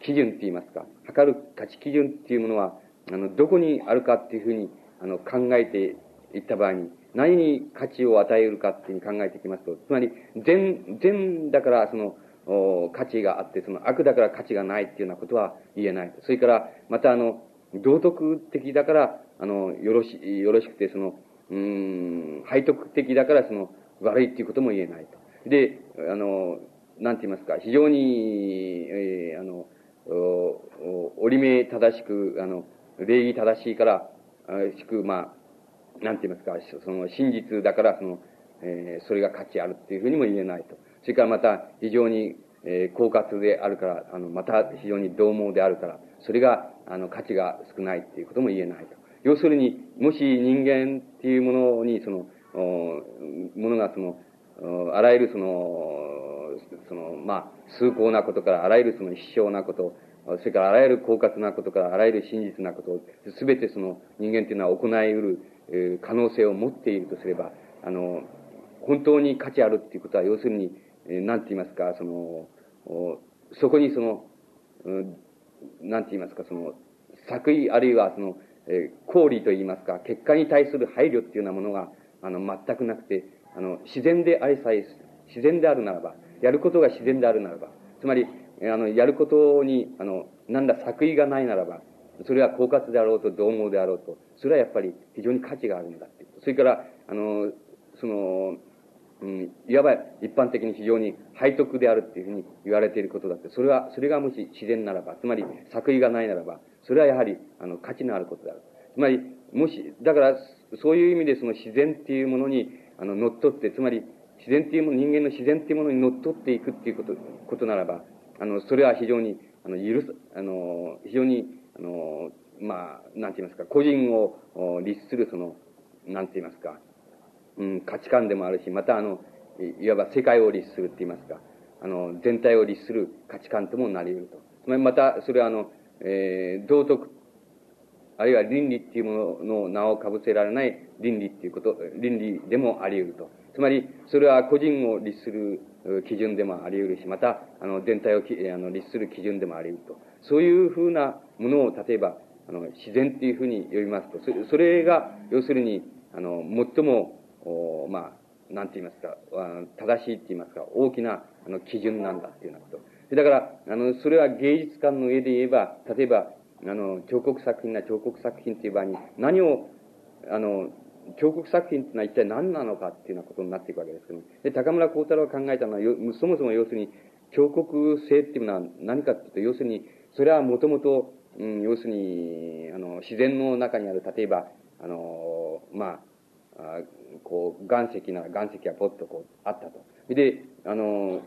基準って言いますか、測る価値基準っていうものは、あの、どこにあるかっていうふうに、あの、考えていった場合に、何に価値を与えるかっていうふうに考えていきますと、つまり、善、善だからその、価値があって、その悪だから価値がないっていうようなことは言えない。それから、またあの、道徳的だから、あの、よろし、よろしくて、その、うん、背徳的だから、その、悪いっていうことも言えないと。で、あの、なんて言いますか、非常に、えー、あの、折り目正しく、あの、礼儀正しいから、しく、まあ、なんて言いますか、その、真実だから、その、えー、それが価値あるっていうふうにも言えないと。それからまた、非常に、えー、狡猾であるから、あの、また非常に獰猛であるから、それが、あの、価値が少ないっていうことも言えないと。要するに、もし人間っていうものに、その、ものがその、あらゆるその、その、まあ、崇高なことから、あらゆるその必勝なこと、それからあらゆる狡猾なことから、あらゆる真実なこと、すべてその人間っていうのは行いうる、可能性を持っているとすれば、あの、本当に価値あるっていうことは、要するに、え、なんて言いますか、その、そこにその、うん、なんて言いますか、その、作為あるいはその、えー、公理と言いますか、結果に対する配慮っていうようなものが、あの、全くなくて、あの、自然でありさえ、自然であるならば、やることが自然であるならば、つまり、あの、やることに、あの、なんだ作為がないならば、それは狡猾であろうと、獰猛であろうと、それはやっぱり非常に価値があるんだって。それから、あの、その、うん、いわば一般的に非常に背徳であるっていうふうに言われていることだって、それは、それがもし自然ならば、つまり作為がないならば、それはやはり、あの、価値のあることである。つまり、もし、だから、そういう意味でその自然っていうものに、あの、乗っ取って、つまり、自然っていうもの、人間の自然っていうものに乗っ取っていくっていうこと、ことならば、あの、それは非常に、あの、許す、あの、非常に、あの、まあ、なんて言いますか、個人を律するその、なんて言いますか、うん、価値観でもあるし、またあの、いわば世界を律するって言いますか、あの、全体を律する価値観ともなり得ると。つまりまた、それはあの、えー、道徳あるいは倫理っていうものの名をかぶせられない倫理っていうこと、倫理でもあり得ると。つまり、それは個人を律する基準でもあり得るし、また、あの、全体をあの律する基準でもあり得ると。そういうふうなものを、例えば、あの、自然っていうふうに呼びますと、それが、要するに、あの、最も、おまあ、なんて言いますか、正しいって言いますか、大きな、あの、基準なんだっていうようなこと。だから、あの、それは芸術館の上で言えば、例えば、あの、彫刻作品な彫刻作品っていう場合に、何を、あの、彫刻作品っていうのは一体何なのかっていうようなことになっていくわけですけども。で、高村光太郎が考えたのは、そもそも要するに、彫刻性っていうのは何かっていうと、要するに、それはもともと、うん、要するに、あの、自然の中にある、例えば、あの、まあ、あこう、岩石なら岩石がポッとこう、あったと。で、あの、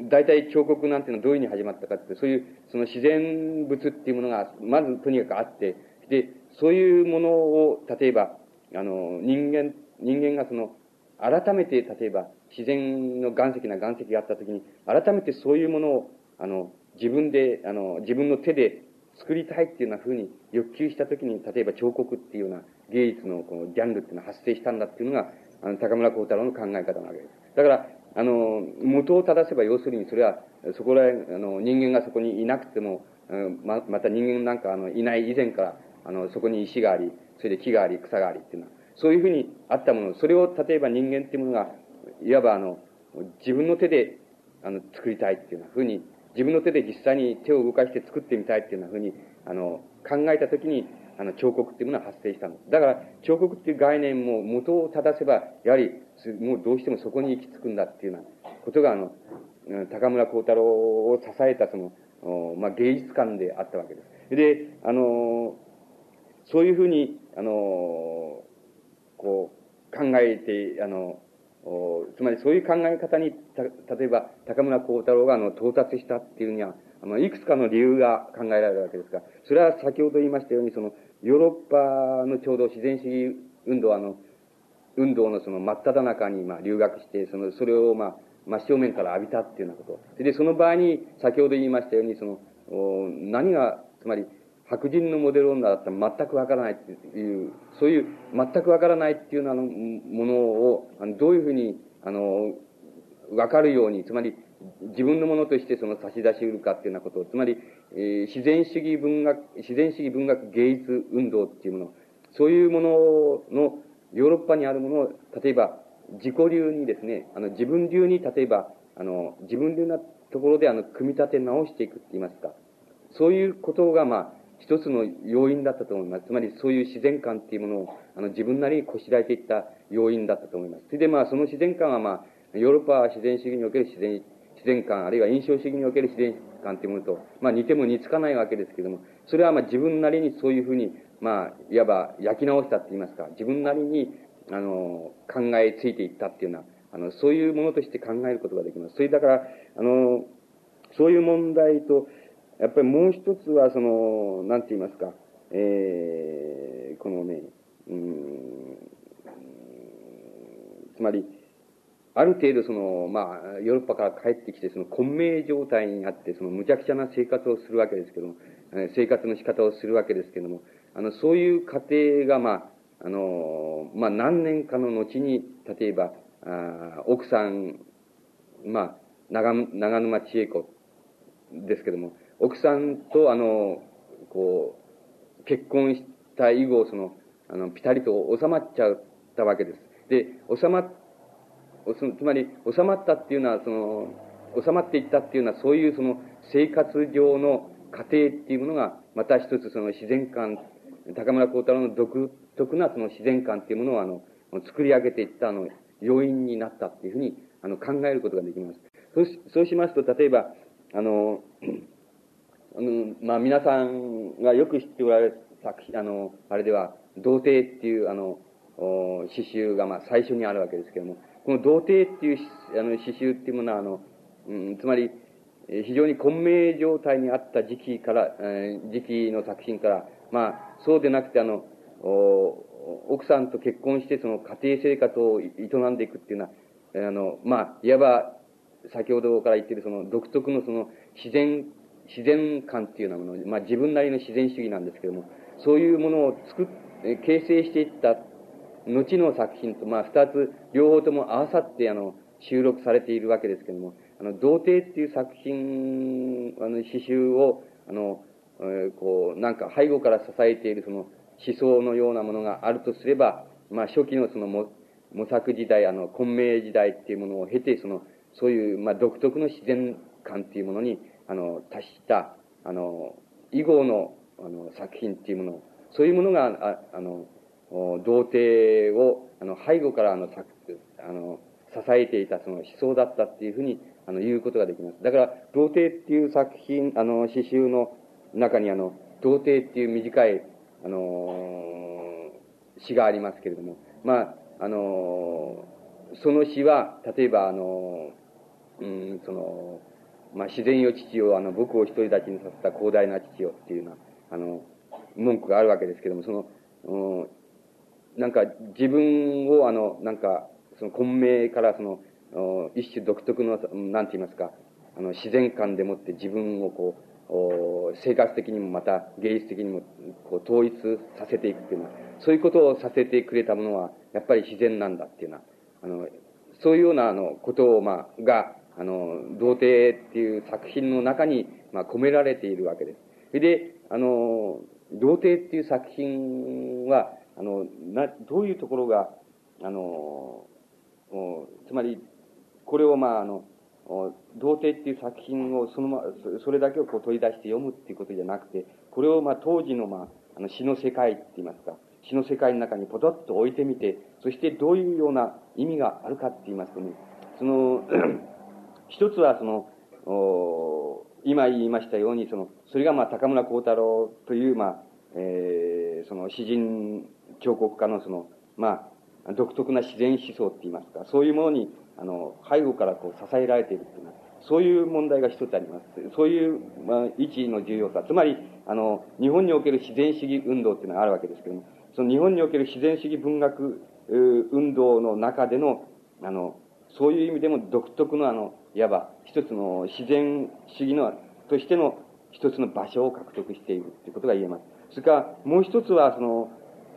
大体彫刻なんていうのはどういうふうに始まったかって、そういう、その自然物っていうものが、まずとにかくあって、で、そういうものを、例えば、あの、人間、人間がその、改めて、例えば、自然の岩石な岩石があったときに、改めてそういうものを、あの、自分で、あの、自分の手で作りたいっていうようなふうに欲求したときに、例えば彫刻っていうような芸術のこのジャンルっていうのが発生したんだっていうのが、あの、高村光太郎の考え方なわけです。だから、あの、元を正せば要するにそれは、そこらへん、あの、人間がそこにいなくても、ま、また人間なんかあの、いない以前から、あの、そこに石があり、それで木があり、草がありっていうのは、そういうふうにあったもの、それを例えば人間っていうものが、いわばあの、自分の手で、あの、作りたいっていうふうに、自分の手で実際に手を動かして作ってみたいっていうふうに、あの、考えたときに、あの、彫刻っていうものは発生したの。だから、彫刻っていう概念も元を正せば、やはり、もうどうしてもそこに行き着くんだっていうようなことが、あの、高村光太郎を支えたその、まあ、芸術観であったわけです。で、あの、そういうふうに、あの、こう、考えて、あの、つまりそういう考え方に、例えば、高村光太郎があの到達したっていうには、あの、いくつかの理由が考えられるわけですが、それは先ほど言いましたように、その、ヨーロッパのちょうど自然主義運動は、あの、運動のその真っ只中に、まあ、留学して、その、それを、まあ、真正面から浴びたっていうようなこと。で、その場合に、先ほど言いましたように、その、何が、つまり、白人のモデル女だったら全くわからないっていう、そういう全くわからないっていうようなものを、あのどういうふうに、あの、わかるように、つまり自分のものとしてその差し出しうるかっていうようなこと、つまり、えー、自然主義文学、自然主義文学芸術運動っていうもの、そういうもののヨーロッパにあるものを、例えば自己流にですね、あの自分流に例えば、あの、自分流なところであの、組み立て直していくって言いますか、そういうことがまあ、一つの要因だったと思います。つまりそういう自然観っていうものを、あの、自分なりにこしらえていった要因だったと思います。それでまあ、その自然観はまあ、ヨーロッパは自然主義における自然、自然観、あるいは印象主義における自然観っていうものと、まあ似ても似つかないわけですけども、それはまあ自分なりにそういうふうに、まあ、いわば焼き直したって言いますか、自分なりに、あの、考えついていったっていうような、あの、そういうものとして考えることができます。それだから、あの、そういう問題と、やっぱりもう一つは、その、なんて言いますか、えー、このね、うん、つまり、ある程度その、まあ、ヨーロッパから帰ってきて、その混迷状態にあって、その無茶苦茶な生活をするわけですけども、生活の仕方をするわけですけども、あの、そういう過程が、まあ、あの、まあ、何年かの後に、例えば、あ奥さん、まあ、長長沼千恵子ですけども、奥さんと、あの、こう、結婚した以後、その、あの、ぴたりと収まっちゃったわけです。で、収まっ、つまり、収まったっていうのは、その、収まっていったっていうのは、そういうその、生活上の過程っていうものが、また一つその自然観、高村光太郎の独特なその自然観っていうものを、あの、作り上げていったあの、要因になったっていうふうに、あの、考えることができます。そうし、そうしますと、例えば、あの、あの、まあ、皆さんがよく知っておられる作品、あの、あれでは、童貞っていう、あの、詩集が、まあ、最初にあるわけですけれども、この童貞っていうあの詩集っていうものは、あの、うん、つまり、非常に混迷状態にあった時期から、えー、時期の作品から、まあ、そうでなくて、あの、奥さんと結婚して、その家庭生活を営んでいくっていうのは、あの、まあ、いわば、先ほどから言ってるその独特のその自然自然観っていうようなもの、まあ自分なりの自然主義なんですけども、そういうものを作っ、形成していった後の作品と、まあ、二つ、両方とも合わさって、あの、収録されているわけですけども、あの、童貞っていう作品、あの、詩集を、あの、え、こう、なんか背後から支えているその思想のようなものがあるとすれば、まあ、初期のその模索時代、あの、混迷時代っていうものを経て、その、そういう、まあ、独特の自然感っていうものに、あの、達した、あの、以後の、あの、作品っていうもの、そういうものが、ああの、童貞を、あの、背後から、あの、あの、支えていたその思想だったっていうふうに、あの、言うことができます。だから、童貞っていう作品、あの、詩集の中に、あの、童貞っていう短い、あの、詩がありますけれども、まあ、あの、その詩は、例えば、あの、うん、その、まあ、自然よ父を、あの、僕を一人立ちにさせた広大な父よっていうような、あの、文句があるわけですけども、その、うん、なんか自分を、あの、なんか、その混迷からその、一種独特の、なんて言いますか、あの、自然観でもって自分をこう、生活的にもまた芸術的にもこう統一させていくっていうのは、そういうことをさせてくれたものは、やっぱり自然なんだっていうのは、あの、そういうようなあのことを、まあ、が、あの、童貞っていう作品の中に、まあ、込められているわけです。それで、あの、童貞っていう作品は、あの、な、どういうところが、あの、つまり、これをまあ、あの、童貞っていう作品をそのま、それだけをこう取り出して読むっていうことじゃなくて、これをまあ当時のまあ、あの詩の世界って言いますか、詩の世界の中にポトッと置いてみて、そしてどういうような意味があるかって言いますとね、その 一つはその、今言いましたように、その、それがまあ、高村光太郎という、まあ、えー、その詩人彫刻家のその、まあ、独特な自然思想って言いますか、そういうものに、あの、背後からこう支えられているっていうのは、そういう問題が一つあります。そういう、まあ、位置の重要さ。つまり、あの、日本における自然主義運動っていうのがあるわけですけども、その日本における自然主義文学運動の中での、あの、そういう意味でも独特のあの、いわば一つの自然主義の、としての一つの場所を獲得しているということが言えます。それからもう一つは、その、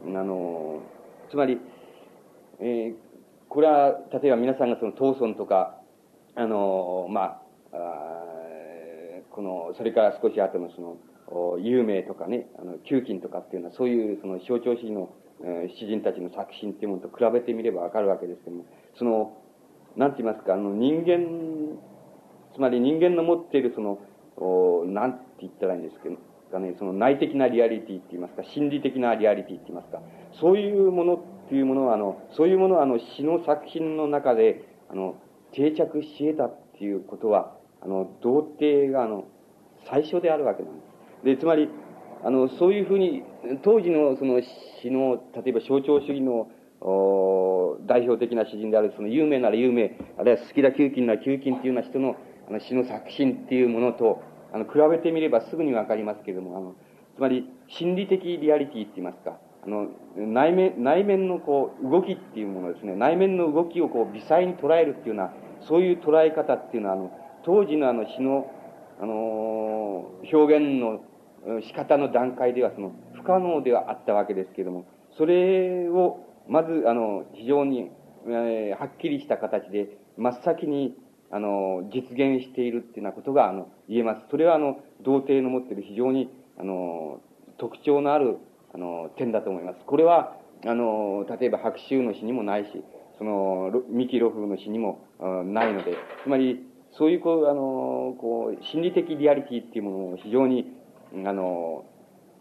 あの、つまり、えー、これは、例えば皆さんがその東村とか、あの、まあ、あこの、それから少し後のその、有名とかね、あの、旧金とかっていうのは、そういうその象徴主義の、え、詩人たちの作品っていうものと比べてみればわかるわけですけども、その、なんて言いますか、あの、人間、つまり人間の持っているその、おなんて言ったらいいんですけど、かね、その内的なリアリティって言いますか、心理的なリアリティって言いますか、そういうものっていうものは、あの、そういうものは、あの、詩の作品の中で、あの、定着し得たっていうことは、あの、童貞が、あの、最初であるわけなんです。で、つまり、あの、そういうふうに、当時のその詩の、例えば象徴主義のお代表的な詩人である、その有名なら有名、あるいは好きだ球菌なら球菌っていうような人のあの詩の作品っていうものと、あの、比べてみればすぐにわかりますけれども、あの、つまり、心理的リアリティって言いますか、あの、内面、内面のこう、動きっていうものですね、内面の動きをこう、微細に捉えるっていうような、そういう捉え方っていうのは、あの、当時のあの詩の、あの表現の仕方の段階では、その、不可能ではあったわけですけども、それを、まず、あの、非常に、えー、はっきりした形で、真っ先に、あの、実現しているっていうようなことが、あの、言えます。それは、あの、童貞の持っている非常に、あの、特徴のある、あの、点だと思います。これは、あの、例えば白秋の詩にもないし、その、三木露風の詩にも、ないので、つまり、そういう、こう、あの、こう、心理的リアリティっていうものを非常に、あの、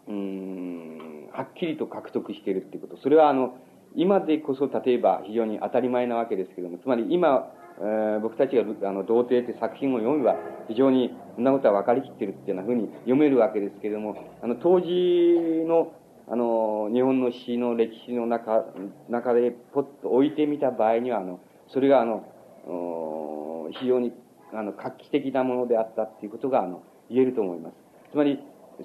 うん、はっきりと獲得しているっていうこと。それは、あの、今でこそ例えば非常に当たり前なわけですけども、つまり今、えー、僕たちがあの童貞って作品を読めば非常にそんなことは分かりきってるっていうようなふうに読めるわけですけれども、あの当時のあの日本の詩の歴史の中中でポッと置いてみた場合には、あのそれがあの非常にあの画期的なものであったっていうことがあの言えると思います。つまり、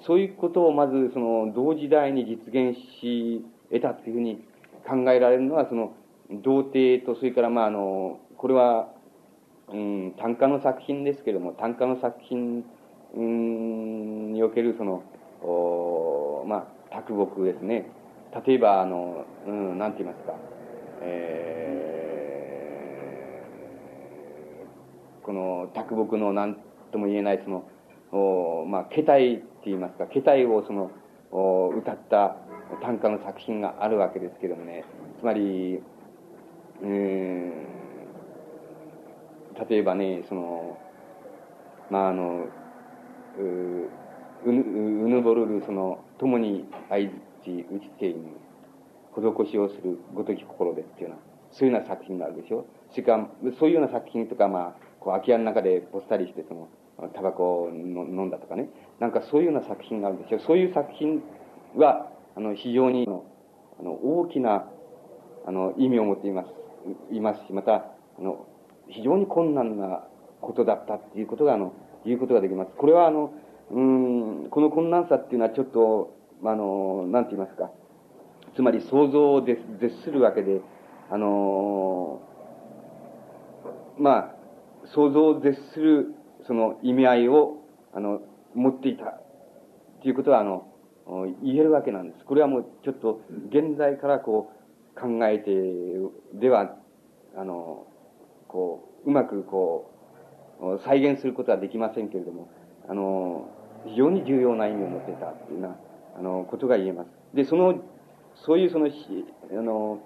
そういうことをまずその同時代に実現し得たっていうふうに考えられるのは、その、童貞と、それから、まあ、あの、これは、うん、短歌の作品ですけれども、短歌の作品、うん、における、その、おまあ、卓木ですね。例えば、あの、うん、なんて言いますか、えー、この卓木の何とも言えない、その、おまあ、形態って言いますか、形態をその、お歌った短歌の作品があるわけですけどもね、つまり、うん、例えばね、その、まあ、あの、う、うぬうぬぼるる、その、共に相づち打ちている、施しをするごとき心でっていうような、そういうような作品があるでしょ。それから、そういうような作品とか、まあ、こう、空き家の中でぽっさりして、その、タバコを飲んだとかね。なんかそういうような作品があるんですよ。そういう作品は、あの、非常に、あの、大きな、あの、意味を持っています、いますし、また、あの、非常に困難なことだったっていうことが、あの、言うことができます。これは、あの、うん、この困難さっていうのはちょっと、あの、なんて言いますか。つまり想像を絶するわけで、あの、まあ、想像を絶するその意味合いを、あの、持っていたということは、あの、言えるわけなんです。これはもうちょっと現在からこう考えてでは、あの、こう、うまくこう、再現することはできませんけれども、あの、非常に重要な意味を持っていたというような、あの、ことが言えます。で、その、そういうその、あの、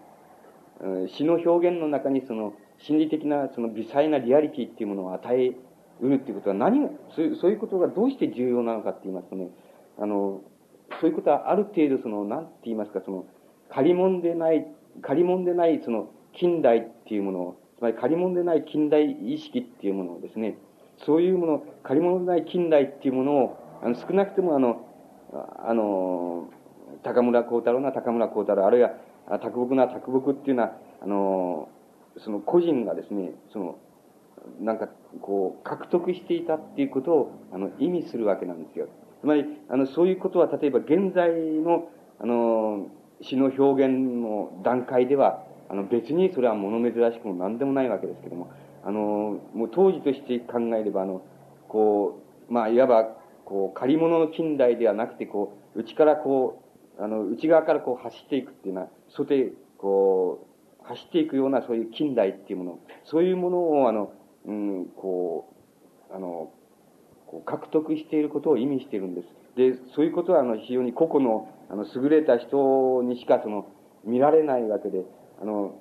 詩の表現の中にその、心理的なその微細なリアリティっていうものを与えうるっていうことは何が、そういうことがどうして重要なのかって言いますとね、あの、そういうことはある程度その、なんて言いますか、その、借り物でない、借り物でないその、近代っていうものを、つまり借り物でない近代意識っていうものをですね、そういうもの、借り物でない近代っていうものを、あの少なくともあの、あの、高村光太郎な高村光太郎、あるいは、卓木な卓木っていうのは、あの、その個人がですね、その、なんか、こう、獲得していたっていうことを、あの、意味するわけなんですよ。つまり、あの、そういうことは、例えば現在の、あの、詩の表現の段階では、あの、別にそれは物珍しくも何でもないわけですけども、あの、もう当時として考えれば、あの、こう、まあ、いわば、こう、借り物の近代ではなくて、こう、内からこう、あの、内側からこう走っていくっていうのは、外こう、走っていくようなそういう近代っていうもの、そういうものを、あの、うん、こう、あの、こう獲得していることを意味しているんです。で、そういうことは、あの、非常に個々の、あの、優れた人にしか、その、見られないわけで、あの、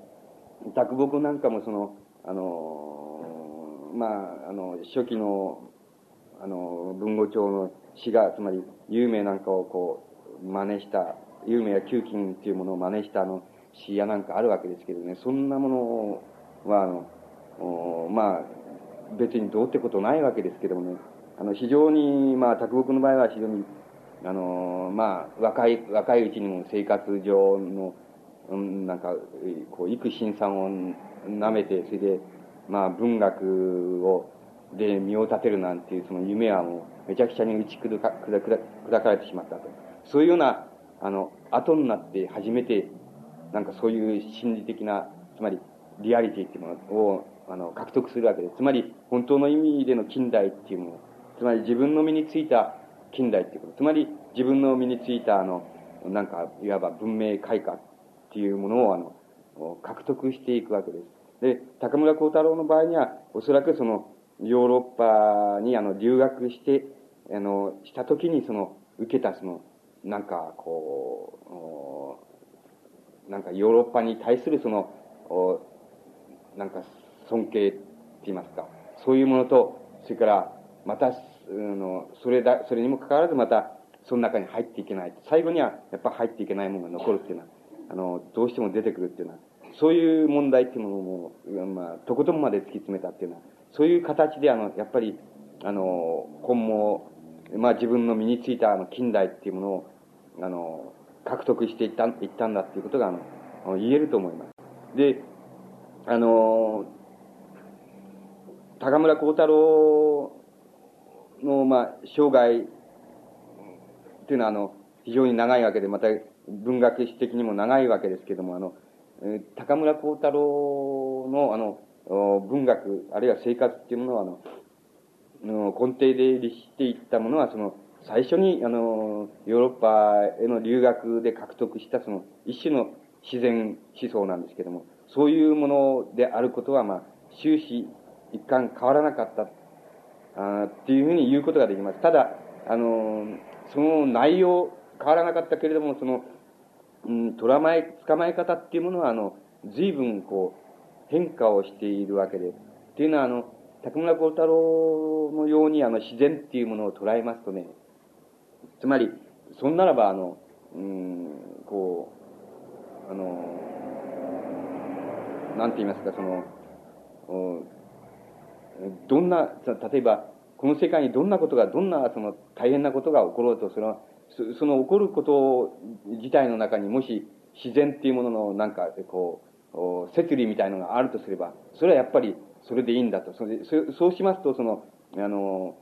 卓木なんかも、その、あの、まあ、あの、初期の、あの、文語帳の詩が、つまり、有名なんかをこう、真似した、有名や旧金っていうものを真似したあの、詩やなんかあるわけですけどね、そんなものは、あの、まあ、別にどうってことないわけですけどもね、あの、非常に、まあ、卓木の場合は非常に、あの、まあ、若い、若いうちにも生活上の、うん、なんか、こう、幾辛酸を舐めて、それで、まあ、文学を、で身を立てるなんていうその夢はもう、めちゃくちゃに打ち砕か、砕か砕かれてしまったと。そういうような、あの、後になって初めて、なんかそういう心理的な、つまり、リアリティっていうものをあの、獲得するわけです。つまり、本当の意味での近代っていうもの。つまり自分の身についた近代っていうこと。つまり、自分の身についた、あの、なんか、いわば文明開化っていうものを、あの、獲得していくわけです。で、高村光太郎の場合には、おそらくその、ヨーロッパに、あの、留学して、あの、した時に、その、受けた、その、なんか、こう、なんかヨーロッパに対するその、なんか尊敬って言いますか、そういうものと、それから、また、あの、それだ、それにもかかわらずまた、その中に入っていけない。最後には、やっぱ入っていけないものが残るっていうのは、あの、どうしても出てくるっていうのは、そういう問題っていうものも、まあ、とことんまで突き詰めたっていうのは、そういう形で、あの、やっぱり、あの、今後、まあ自分の身についたあの近代っていうものを、あの、獲得していったいったんだっていうことが、あの、言えると思います。で、あの、高村光太郎の、まあ、生涯っていうのは、あの、非常に長いわけで、また文学史的にも長いわけですけども、あの、高村光太郎の、あの、文学、あるいは生活っていうものは、あの、根底で立していったものは、その、最初に、あの、ヨーロッパへの留学で獲得したその一種の自然思想なんですけども、そういうものであることは、まあ、終始一貫変わらなかったあっていうふうに言うことができます。ただ、あの、その内容、変わらなかったけれども、その、うん、捕まえ、捕まえ方っていうものは、あの、随分こう、変化をしているわけで。っていうのは、あの、竹村幸太郎のように、あの、自然っていうものを捉えますとね、つまり、そんならば、あの、うん、こう、あの、なんて言いますか、その、どんな、例えば、この世界にどんなことが、どんなその大変なことが起ころうと、その、その起こること自体の中にもし自然っていうもののなんか、こう、摂理みたいのがあるとすれば、それはやっぱりそれでいいんだと。それそうしますと、その、あの、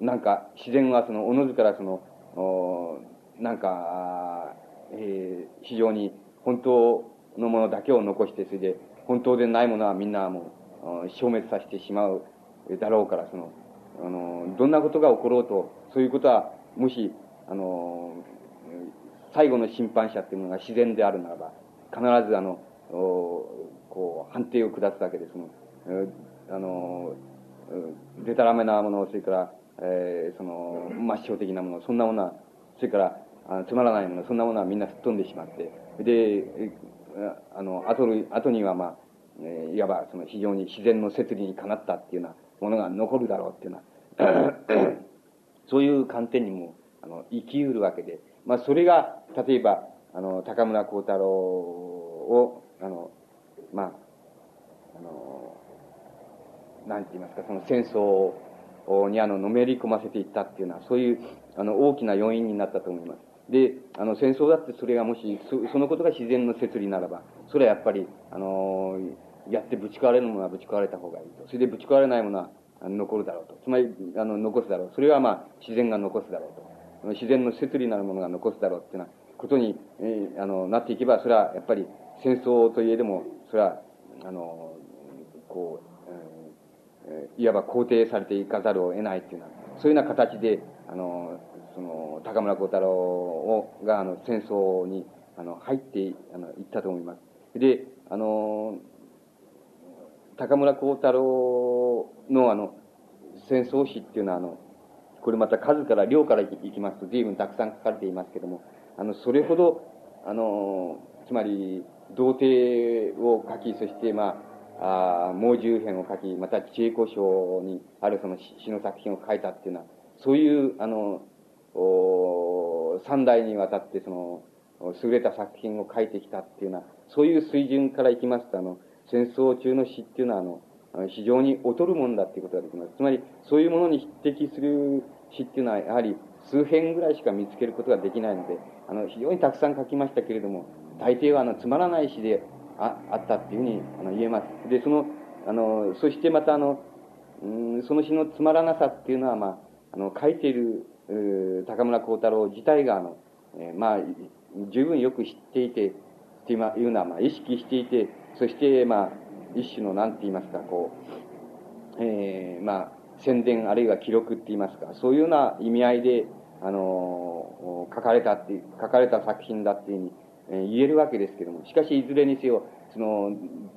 なんか自然はその、おのずからその、なんか、えー、非常に本当のものだけを残して、それで本当でないものはみんなもう消滅させてしまうだろうから、その、あの、どんなことが起ころうと、そういうことは、もし、あの、最後の審判者っていうものが自然であるならば、必ずあの、こう、判定を下すわけです。その、あの、でたらめなもの、それから、えー、その、抹消的なもの、そんなものは、それから、あつまらないもの、そんなものはみんな吹っ飛んでしまって、で、あの、後後にはまあ、えー、いわばその非常に自然の摂理にかなったっていうようなものが残るだろうっていうような、そういう観点にも、あの、生きうるわけで、まあ、それが、例えば、あの、高村光太郎を、あの、まあ、あの、なんて言いますか、その戦争にあの、のめり込ませていったっていうのは、そういう、あの、大きな要因になったと思います。で、あの、戦争だってそれがもし、そそのことが自然の摂理ならば、それはやっぱり、あの、やってぶち壊れるものはぶち壊れた方がいいと。それでぶち壊れないものは残るだろうと。つまり、あの、残すだろう。それはまあ、自然が残すだろうと。自然の摂理なるものが残すだろうっていうようなことに、えー、あの、なっていけば、それはやっぱり戦争といえども、それは、あの、こう、えー、いわば肯定されていかざるを得ないっていうような、そういうような形で、あの、その、高村光太郎を、が、あの、戦争に、あの、入ってあの、行ったと思います。で、あの、高村光太郎の、あの、戦争史っていうのは、あの、これまた数から量からいきますと随分たくさん書かれていますけども、あの、それほど、あの、つまり、童貞を書き、そして、まあ、あ猛獣編を書き、また、知恵古書にあるその詩の作品を書いたっていうのは、そういう、あの、お三代にわたってその、優れた作品を書いてきたっていうような、そういう水準からいきますと、あの、戦争中の詩っていうのは、あの、非常に劣るもんだっていうことができます。つまり、そういうものに匹敵する詩っていうのは、やはり数編ぐらいしか見つけることができないので、あの、非常にたくさん書きましたけれども、大抵は、あの、つまらない詩でああったっていうふうにあの言えます。で、その、あの、そしてまた、あの、うん、その詩のつまらなさっていうのは、まあ、あの、書いている高村光太郎自体が、あの、えー、まあ、十分よく知っていて、っていうのは、まあ、意識していて、そして、まあ、一種の、なんて言いますか、こう、えー、まあ、宣伝あるいは記録って言いますか、そういうような意味合いで、あの、書かれたっていう、書かれた作品だっていうふうに、言えるわけですけども、しかし、いずれにせよ、その、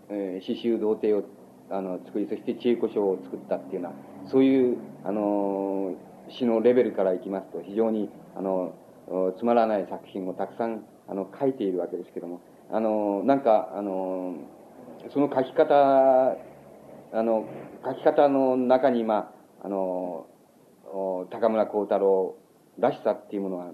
えー、詩集童貞を、あの、作り、そして知恵古書を作ったっていうような、そういう、あの、詩のレベルからいきますと、非常に、あの、つまらない作品をたくさん、あの、書いているわけですけども、あの、なんか、あの、その書き方、あの、書き方の中に、まあ、あの、高村光太郎らしさっていうものは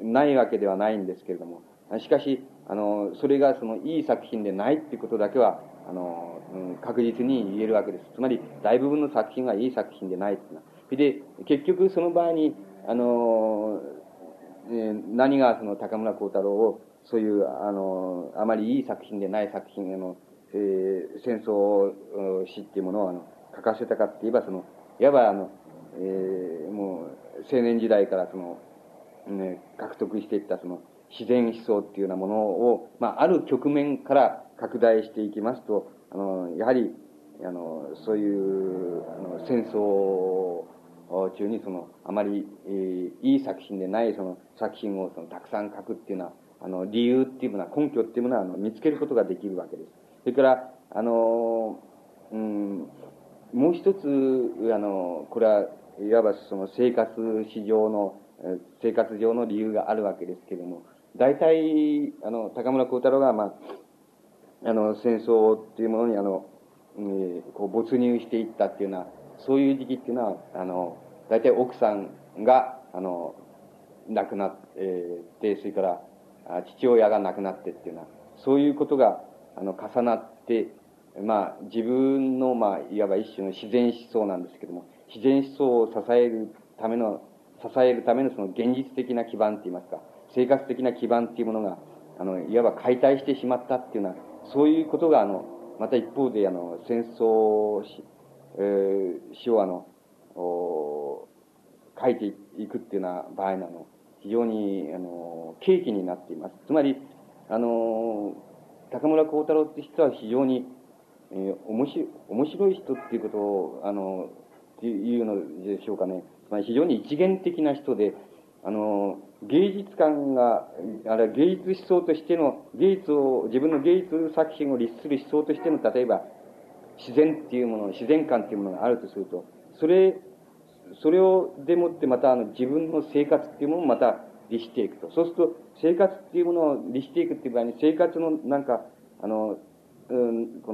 ないわけではないんですけれども、しかし、あの、それがそのいい作品でないっていうことだけは、あの、うん、確実に言えるわけです。つまり、大部分の作品がいい作品でないっていうのは、で、結局その場合に、あの、えー、何がその高村光太郎を、そういう、あの、あまりいい作品でない作品への、えー、戦争史っていうものをあの書かせたかって言えば、その、いわばあの、えー、もう青年時代からその、ね、獲得していったその自然思想っていうようなものを、まあ、ある局面から拡大していきますと、あの、やはり、あの、そういう、あの、戦争中にその、あまり、えー、いい作品でないその作品をそのたくさん書くっていうのは、あの、理由っていうものは、根拠っていうものは、あの、見つけることができるわけです。それから、あの、うん、もう一つ、あの、これは、いわばその生活史上の、生活上の理由があるわけですけれども、大体、あの、高村光太郎が、まあ、あの、戦争っていうものに、あの、えー、こう没入していったっていうのは、そういう時期っていうのは、あの、大体奥さんが、あの、亡くなって、それから、父親が亡くなってっていうのは、そういうことが、あの、重なって、まあ、自分の、まあ、いわば一種の自然思想なんですけども、自然思想を支えるための、支えるためのその現実的な基盤って言いますか、生活的な基盤っていうものが、あの、いわば解体してしまったっていうのは、そういうことが、あの、また一方で、あの、戦争史、えー、詩をあの、お書いていくっていうような場合なの、非常に、あの、契機になっています。つまり、あの、高村光太郎って人は非常に、えー、面白い、面白い人っていうことを、あの、っていうのでしょうかね。まり非常に一元的な人で、あの、芸術観が、あれ芸術思想としての、芸術を、自分の芸術作品を律する思想としての、例えば、自然っていうもの、自然観っていうものがあるとすると、それ、それをでもってまたあの自分の生活っていうものをまた律していくと。そうすると、生活っていうものを律していくっていう場合に、生活のなんか、あの、うん、こ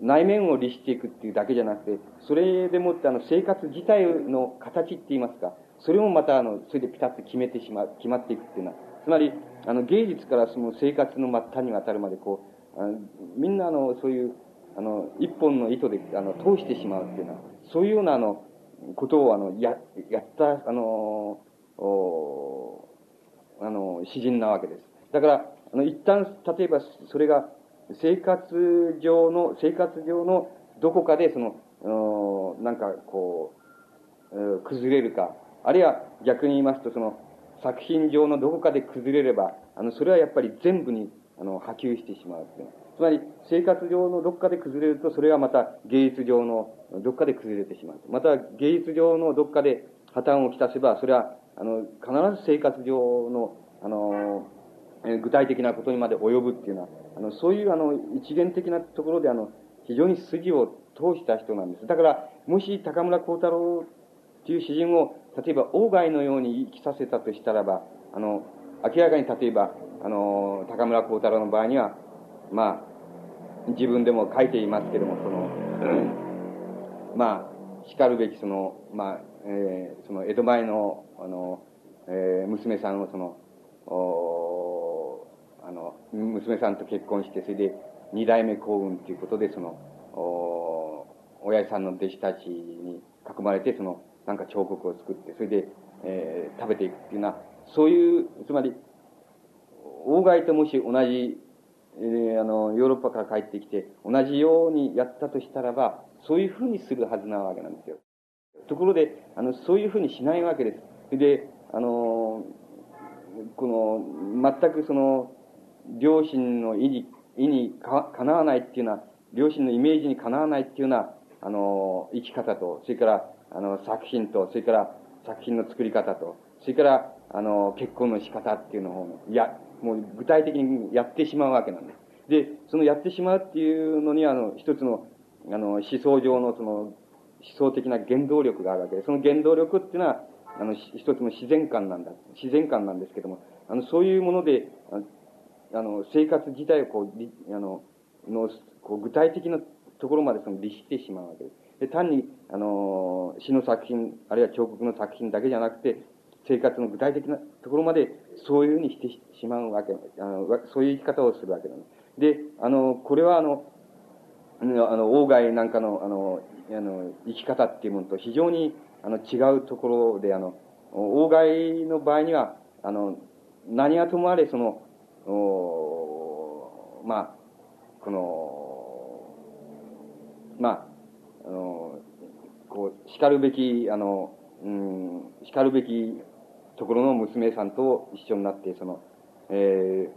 の、内面を律していくっていうだけじゃなくて、それでもってあの生活自体の形って言いますか、それもまたあの、それでピタッと決めてしまう、決まっていくっていうのは、つまり、あの、芸術からその生活の末端に渡るまでこう、あのみんなあの、そういう、あの、一本の糸で、あの、通してしまうっていうのは、そういうようなあの、ことをあの、や、やった、あの、おあの、詩人なわけです。だから、あの、一旦、例えば、それが、生活上の、生活上のどこかで、その、なんかこう、崩れるか、あるいは逆に言いますと、その、作品上のどこかで崩れれば、あの、それはやっぱり全部に、あの、波及してしまうっていう。つまり、生活上のどこかで崩れると、それはまた芸術上のどこかで崩れてしまう。また、芸術上のどこかで破綻をきたせば、それは、あの、必ず生活上の、あの、具体的なことにまで及ぶっていうのは、あの、そういうあの、一元的なところであの、非常に筋を通した人なんです。だから、もし高村光太郎っていう詩人を、例えば、鴎外のように生きさせたとしたらば、あの、明らかに例えば、あの、高村光太郎の場合には、まあ、自分でも書いていますけども、その、まあ、叱るべきその、まあ、えー、その江戸前の、あの、えー、娘さんをその、おあの、娘さんと結婚して、それで二代目幸運ということで、その、お親父さんの弟子たちに囲まれて、その、なんか彫刻を作って、それで、えー、食べていくっていうのは、そういう、つまり、大外ともし同じ、えー、あの、ヨーロッパから帰ってきて、同じようにやったとしたらば、そういうふうにするはずなわけなんですよ。ところで、あの、そういうふうにしないわけです。で、あの、この、全くその、両親の意に、意にかかなわないっていうのは、両親のイメージにかなわないっていうような、あの、生き方と、それから、あの、作品と、それから作品の作り方と、それから、あの、結婚の仕方っていうのを、や、もう具体的にやってしまうわけなんです。で、そのやってしまうっていうのに、あの、一つの、あの、思想上のその、思想的な原動力があるわけで、その原動力っていうのは、あの、一つの自然観なんだ。自然観なんですけども、あの、そういうもので、あの、生活自体をこう、あの、の、こう具体的なところまでその律してしまうわけです。で、単に、あの、詩の作品、あるいは彫刻の作品だけじゃなくて、生活の具体的なところまでそういうふうにしてしまうわけ、あの、そういう生き方をするわけなんで。あの、これはあの、あの、鴎外なんかの、あの、あの、生き方っていうものと非常に、あの、違うところで、あの、鴎外の場合には、あの、何はともあれ、その、おまあ、この、まあ、あの、こう、叱るべき、あの、うん、叱るべきところの娘さんと一緒になって、その、えー、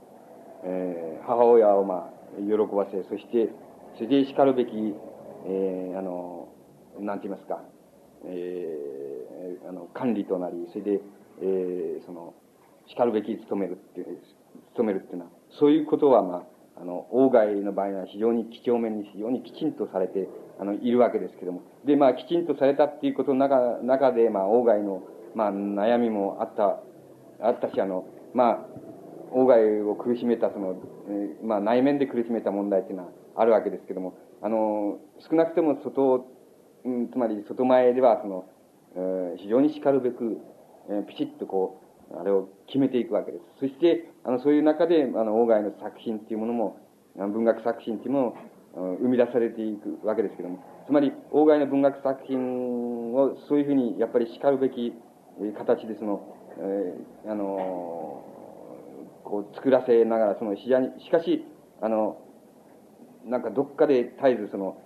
えー、母親をまあ、喜ばせ、そして、それで叱るべき、えー、あの、なんて言いますか、えー、あの、管理となり、それで、えー、その、叱るべき務めるっていう、務めるっていうのは、そういうことは、まあ、あの、外の場合は非常に几帳面に非常にきちんとされて、あの、いるわけですけども。で、まあ、きちんとされたっていうことの中、中で、まあ、外の、まあ、悩みもあった、あったし、あの、まあ、外を苦しめた、その、えー、まあ、内面で苦しめた問題っていうのはあるわけですけども、あの、少なくとも外、うん、つまり外前では、その、えー、非常に叱るべく、えー、ピチッとこう、あれを決めていくわけです。そして、あの、そういう中で、あの、外の作品っていうものも、文学作品っていうものを生み出されていくわけですけども、つまり、外の文学作品をそういうふうに、やっぱり叱るべき形で、その、えー、あのこう作らせながら、その、しかし、あの、なんかどっかで絶えずその、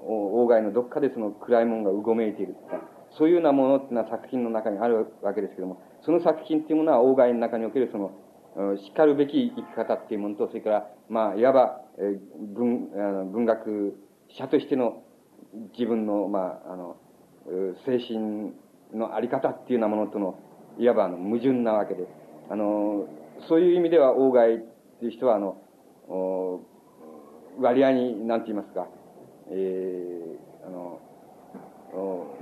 外のどっかでその暗いものがうごめいている。そういうようなものっていうのは作品の中にあるわけですけども、その作品っていうものは外の中におけるその、しかるべき生き方っていうものと、それから、まあ、いわば、え文、文学者としての自分の、まあ、あの、精神のあり方っていうようなものとの、いわばあの矛盾なわけで、あの、そういう意味では、外っていう人は、あの、割合に、なんて言いますか、えー、あの、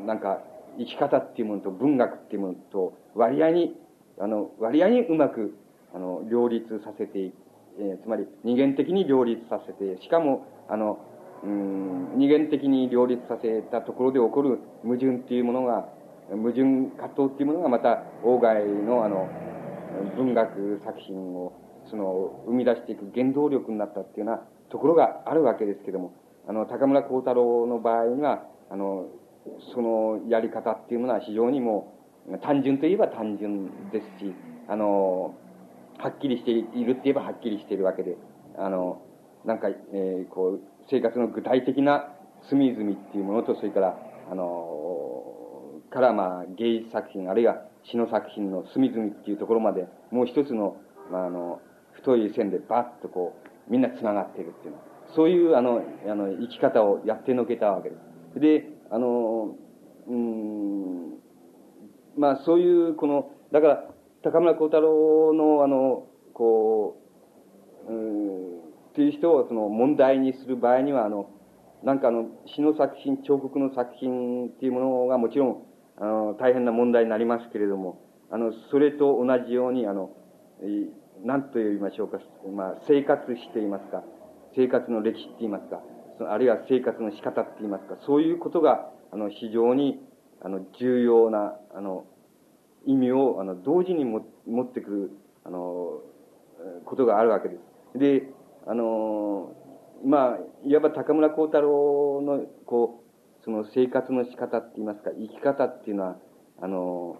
なんか、生き方っていうものと文学っていうものと割合に、あの、割合にうまく、あの、両立させて、えー、つまり二元的に両立させて、しかも、あの、うん、二元的に両立させたところで起こる矛盾っていうものが、矛盾葛藤っていうものがまた、外のあの、文学作品を、その、生み出していく原動力になったっていうようなところがあるわけですけども、あの、高村光太郎の場合には、あの、そのやり方っていうものは非常にもう、単純といえば単純ですし、あの、はっきりしているって言えばはっきりしているわけで、あの、なんか、えー、こう、生活の具体的な隅々っていうものと、それから、あの、からまあ芸術作品、あるいは詩の作品の隅々っていうところまで、もう一つの、まあ、あの、太い線でバッとこう、みんな繋がっているっていうのは、そういう、あの、あの、生き方をやってのけたわけです。で、あの、うん、まあそういう、この、だから、高村光太郎の、あの、こう、うん、っていう人をその問題にする場合には、あの、なんかあの、詩の作品、彫刻の作品っていうものがもちろん、あの、大変な問題になりますけれども、あの、それと同じように、あの、何と言いましょうか、まあ、生活史と言いますか、生活の歴史って言いますか、あるいは生活の仕方って言いますか、そういうことが、あの、非常に、あの、重要な、あの、意味を、あの、同時にも持ってくる、あの、ことがあるわけです。で、あの、まあ、いわば高村光太郎の、こう、その生活の仕方って言いますか、生き方っていうのは、あの、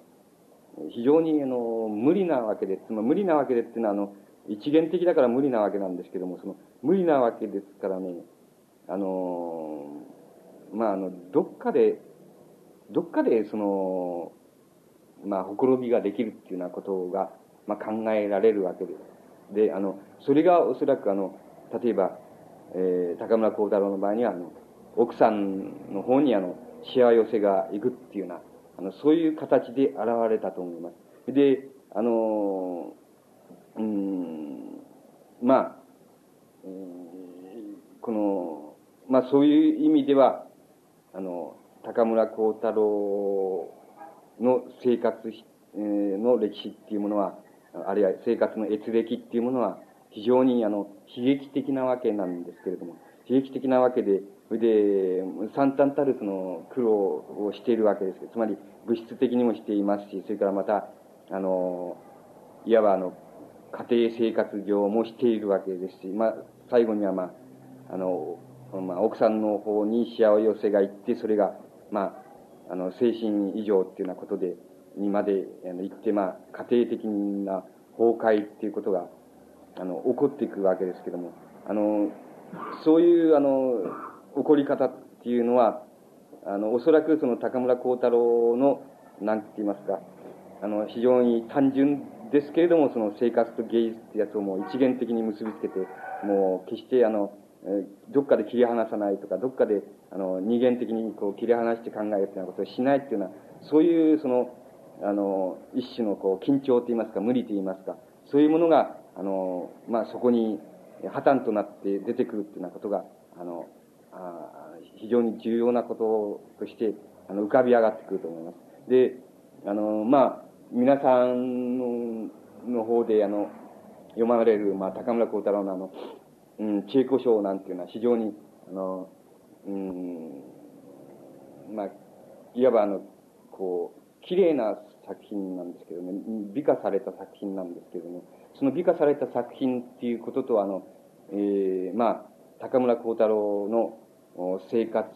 非常に、あの、無理なわけです。まあ、無理なわけでっていうのは、あの、一元的だから無理なわけなんですけども、その、無理なわけですからね、あの、まあ、あの、どっかで、どっかで、その、まあ、ほころびができるっていうようなことが、まあ、考えられるわけです。で、あの、それがおそらく、あの、例えば、えー、高村光太郎の場合には、あの、奥さんの方に、あの、しわ寄せがいくっていうような、あの、そういう形で現れたと思います。で、あの、うん、まあ、えー、この、まあそういう意味では、あの、高村光太郎の生活の歴史っていうものは、あるいは生活の閲歴っていうものは、非常にあの、悲劇的なわけなんですけれども、悲劇的なわけで、それで、惨憺たるその苦労をしているわけですつまり物質的にもしていますし、それからまた、あの、いわばあの、家庭生活上もしているわけですし、まあ、最後にはまあ、あの、まあ、奥さんの方に幸せがいって、それが、まあ、あの、精神異常っていうようなことで、にまで、あの、行って、まあ、家庭的な崩壊っていうことが、あの、起こっていくわけですけども、あの、そういう、あの、起こり方っていうのは、あの、おそらくその高村光太郎の、なんて言いますか、あの、非常に単純ですけれども、その生活と芸術ってやつをもう一元的に結びつけて、もう決してあの、どっかで切り離さないとか、どっかで、あの、二元的にこう切り離して考えるっていうようなことをしないっていうのは、そういう、その、あの、一種のこう、緊張と言いますか、無理と言いますか、そういうものが、あの、まあ、そこに破綻となって出てくるっていうようなことが、あの、あ非常に重要なこととして、あの、浮かび上がってくると思います。で、あの、まあ、皆さんのの方で、あの、読まれる、まあ、高村光太郎のあの、うん、稽古書なんていうのは非常に、あの、うん、まあ、いわばあの、こう、綺麗な作品なんですけどね、美化された作品なんですけども、その美化された作品っていうことと、あの、えー、まあ、高村光太郎の生活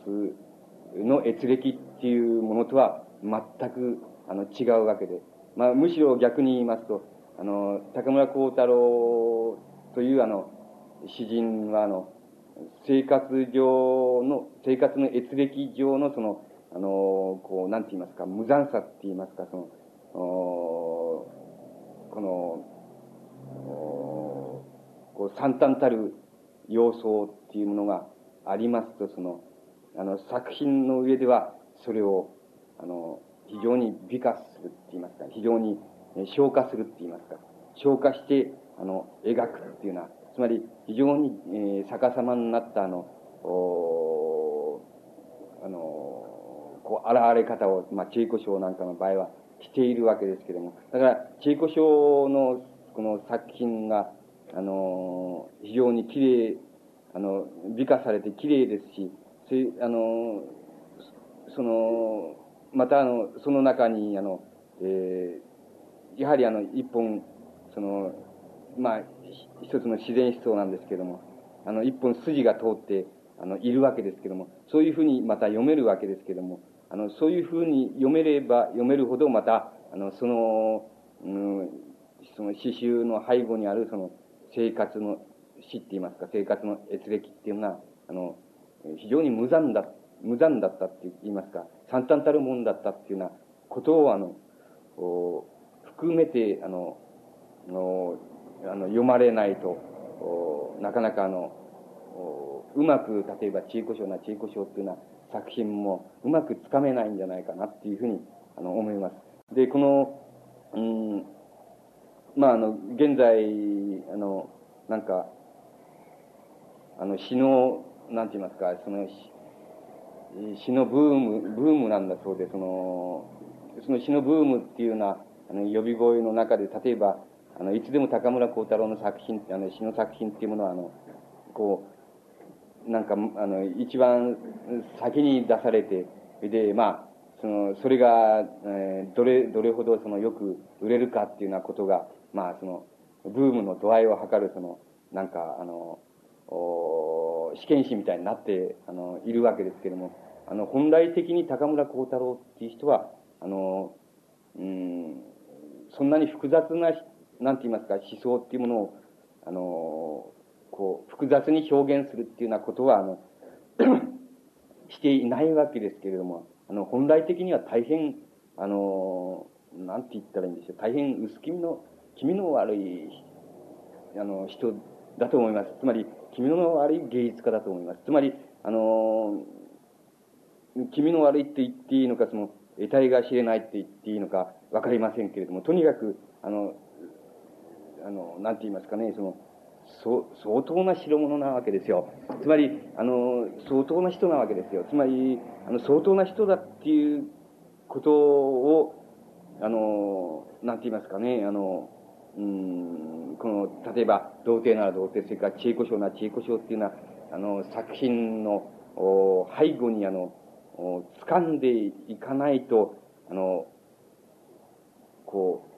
の閲歴っていうものとは全くあの違うわけで、まあ、むしろ逆に言いますと、あの、高村光太郎というあの、詩人はあの、生活上の、生活の閲歴上のその、あの、こう、なんて言いますか、無残さって言いますか、その、この、こう、惨憺たる様相っていうものがありますと、その、あの、作品の上では、それを、あの、非常に美化するって言いますか、非常に消化するって言いますか、消化して、あの、描くっていうような、つまり非常に、えー、逆さまになったあの、あの、こう、現れ方を、まあ、チェイコ賞なんかの場合はしているわけですけれども、だから、チェイコ賞のこの作品が、あの、非常に綺麗、あの、美化されて綺麗ですし、あの、その、またあの、その中に、あの、えー、やはりあの、一本、その、まあ、一つの自然思想なんですけども、あの、一本筋が通って、あの、いるわけですけども、そういうふうにまた読めるわけですけども、あの、そういうふうに読めれば読めるほど、また、あの、その、うん、その詩集の背後にある、その、生活の詩って言いますか、生活の閲歴っていうのは、あの、非常に無残だ、無残だったって言いますか、惨憺たるもんだったっていうようなことを、あの、含めて、あの、のあの読まれないと、なかなかあの、うまく、例えば、チーコ賞なチーコ賞っていうような作品もうまくつかめないんじゃないかなっていうふうに、あの、思います。で、この、うん、まあ、あの、現在、あの、なんか、あの、詩の、なんて言いますか、その、詩のブーム、ブームなんだそうで、その、その詩のブームっていうような、あの、呼び声の中で、例えば、あの、いつでも高村光太郎の作品、あの、詩の作品っていうものは、あの、こう、なんか、あの、一番先に出されて、で、まあ、その、それが、えー、どれ、どれほどそのよく売れるかっていうようなことが、まあ、その、ブームの度合いを測る、その、なんか、あの、お試験紙みたいになって、あの、いるわけですけども、あの、本来的に高村光太郎っていう人は、あの、うん、そんなに複雑ななんて言いますか、思想っていうものを、あの、こう、複雑に表現するっていうようなことは、あの、していないわけですけれども、あの、本来的には大変、あの、なんて言ったらいいんでしょう、大変薄気味の、気味の悪い、あの、人だと思います。つまり、気味の悪い芸術家だと思います。つまり、あの、気味の悪いって言っていいのか、その、得体が知れないって言っていいのか、わかりませんけれども、とにかく、あの、あの、なんて言いますかね、その、そ相当な代物なわけですよ。つまり、あの、相当な人なわけですよ。つまり、あの、相当な人だっていうことを、あの、なんて言いますかね、あの、うん、この、例えば、童貞なら童貞、それから、知恵子賞なら知恵子賞っていうのは、あの、作品のお背後に、あの、掴んでいかないと、あの、こう、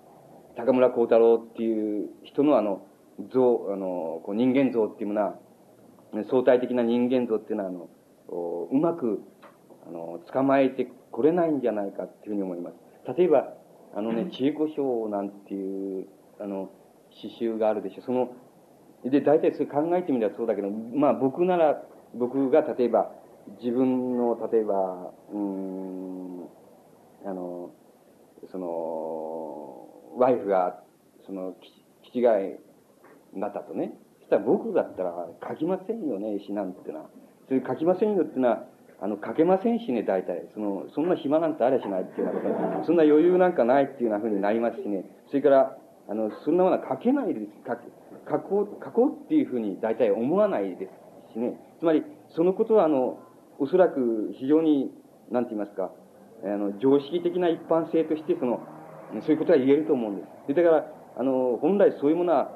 高村光太郎っていう人のあの、像、あの、こう人間像っていうものは、相対的な人間像っていうのは、あの、うまく、あの、捕まえてこれないんじゃないかっていうふうに思います。例えば、あのね、知恵子賞なんていう、あの、詩集があるでしょ。その、で、大体それ考えてみればそうだけど、まあ僕なら、僕が例えば、自分の、例えば、うん、あの、その、ワイフが、その、気違いになったとね。そしたら僕だったら書きませんよね、詩なんてのは。それ書きませんよってのは、あの、書けませんしね、大体。その、そんな暇なんてありゃしないっていうようなこと。そんな余裕なんかないっていうようなふうになりますしね。それから、あの、そんなものは書けないです。書書こう、書こうっていうふうに大体思わないですしね。つまり、そのことは、あの、おそらく非常に、なんて言いますか、あの、常識的な一般性として、その、そういうことが言えると思うんです。で、だから、あの、本来そういうものは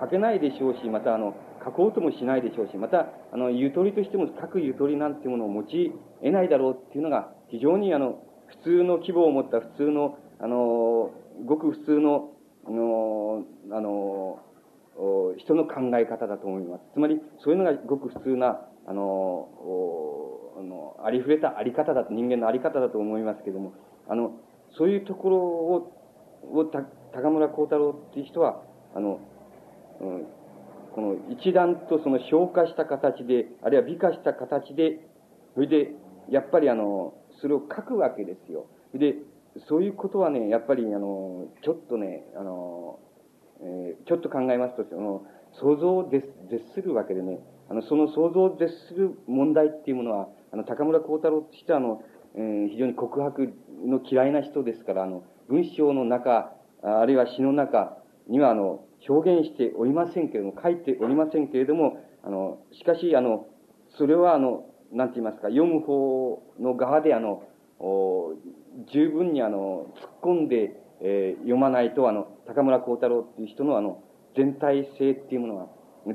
書けないでしょうし、また、あの、書こうともしないでしょうし、また、あの、ゆとりとしても書くゆとりなんていうものを持ち得ないだろうっていうのが、非常にあの、普通の規模を持った普通の、あの、ごく普通の、あの、あの、人の考え方だと思います。つまり、そういうのがごく普通な、あの、あの、ありふれたあり方だと、人間のあり方だと思いますけども、あの、そういうところを、を高村光太郎っていう人は、あの、うん、この一段とその消化した形で、あるいは美化した形で、それで、やっぱりあの、それを書くわけですよ。で、そういうことはね、やっぱりあの、ちょっとね、あの、えー、ちょっと考えますと、その、想像を絶するわけでね、あの、その想像を絶する問題っていうものは、あの、高村光太郎としては、あの、えー、非常に告白の嫌いな人ですから、あの、文章の中、あるいは詩の中には、あの、表現しておりませんけれども、書いておりませんけれども、あの、しかし、あの、それは、あの、なんて言いますか、読む方の側で、あの、十分に、あの、突っ込んで、えー、読まないと、あの、高村光太郎っていう人の、あの、全体性っていうものは、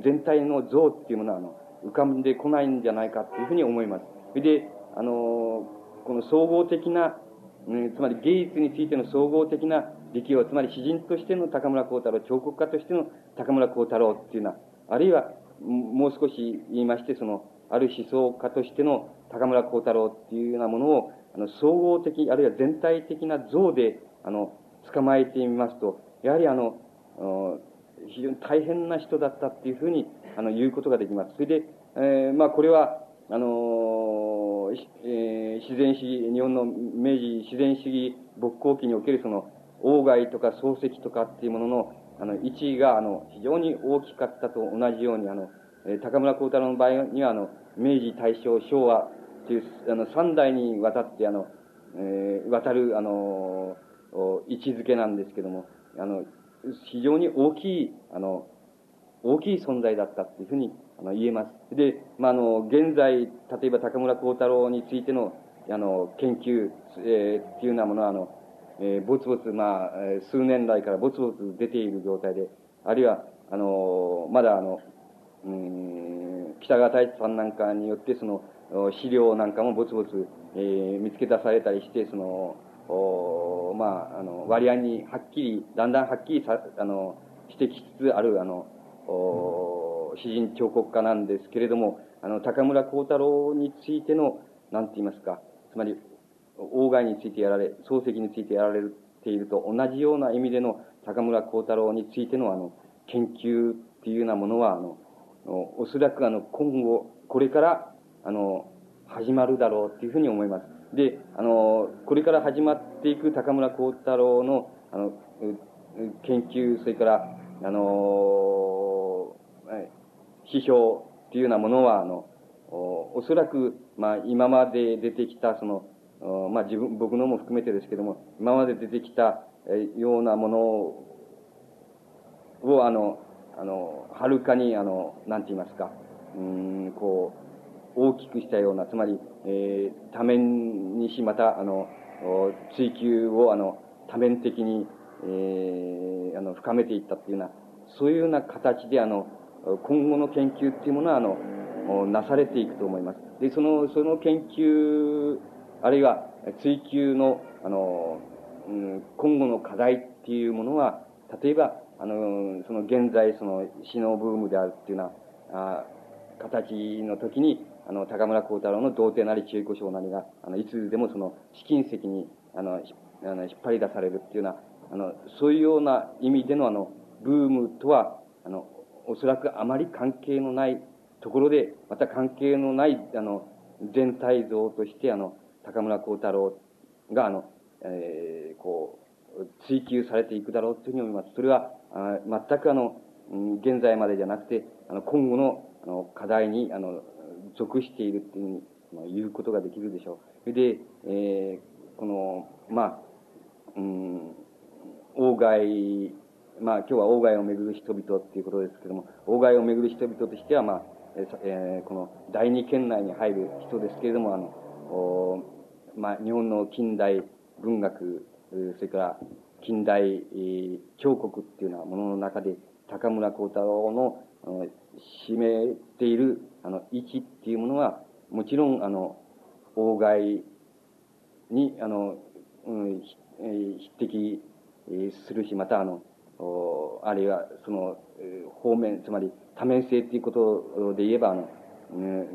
全体の像っていうものは、あの、浮かんでこないんじゃないかっていうふうに思います。それで、あの、この総合的な、うん、つまり芸術についての総合的な力量、つまり詩人としての高村光太郎、彫刻家としての高村光太郎っていうのは、あるいは、もう少し言いまして、その、ある思想家としての高村光太郎っていうようなものを、あの、総合的、あるいは全体的な像で、あの、捕まえてみますと、やはりあの、非常に大変な人だったっていうふうに、あの、言うことができます。それで、えー、まあ、これは、あのえー、自然主義、日本の明治自然主義勃興期におけるその、鴎外とか漱石とかっていうものの、あの、位置が、あの、非常に大きかったと同じように、あの、え高村光太郎の場合には、あの、明治、大正、昭和という、あの、三代にわたって、あの、えー、渡る、あの、位置づけなんですけども、あの、非常に大きい、あの、大きい存在だったっていうふうにあの言えます。で、まあ、あの、現在、例えば高村光太郎についての、あの、研究、えー、っていうようなものは、あの、えー、ぼつぼつ、まあ、数年来からぼつぼつ出ている状態で、あるいは、あの、まだあの、うん、北川太一さんなんかによって、その、資料なんかもぼつぼつ、えー、見つけ出されたりして、その、おまあ、あの、割合にはっきり、だんだんはっきりさ、あの、指摘しつつある、あの、お詩人彫刻家なんですけれども、あの、高村光太郎についての、なんて言いますか、つまり、鴎外についてやられ、漱石についてやられていると同じような意味での高村光太郎についてのあの、研究っていうようなものは、あの、おそらくあの、今後、これから、あの、始まるだろうっていうふうに思います。で、あの、これから始まっていく高村光太郎の、あの、研究、それから、あの、批評っていうようなものは、あの、おそらく、まあ、今まで出てきた、その、まあ自分、僕のも含めてですけども、今まで出てきたようなものを、あの、あの、はるかに、あの、なんて言いますか、うん、こう、大きくしたような、つまり、えー、多面にし、また、あの、追求を、あの、多面的に、えー、あの、深めていったっていうような、そういうような形で、あの、今後の研究っていうものは、あの、なされていくと思います。で、その、その研究あるいは追求の、あの、うん、今後の課題っていうものは、例えば、あの、その現在、その、死のブームであるっていうような、あ形の時に、あの、高村光太郎の童貞なり中古賞なりが、あの、いつでもその、試金石に、あの、あの引っ張り出されるっていうような、あの、そういうような意味でのあの、ブームとは、あの、おそらくあまり関係のないところで、また関係のない、あの、全体像として、あの、高村光太郎が、あの、えー、こう、追求されていくだろうというふうに思います。それは、あ全くあの、現在までじゃなくて、あの、今後の、あの、課題に、あの、属しているっていうふうに、まあ、言うことができるでしょう。で、えー、この、まあ、うん、外、まあ今日は王外を巡る人々っていうことですけども、王外を巡る人々としては、まあ、えー、この第二圏内に入る人ですけれども、あの、おまあ日本の近代文学、それから近代、えー、彫刻っていうようなものの中で、高村光太郎の、あの、占めている、あの、位置っていうものは、もちろん、あの、王外に、あの、うん、匹敵するし、また、あの、あるいは、その、方面、つまり、多面性ということで言えば、あの、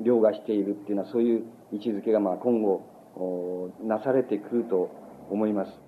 凌駕しているっていうのは、そういう位置づけが、まあ、今後、なされてくると思います。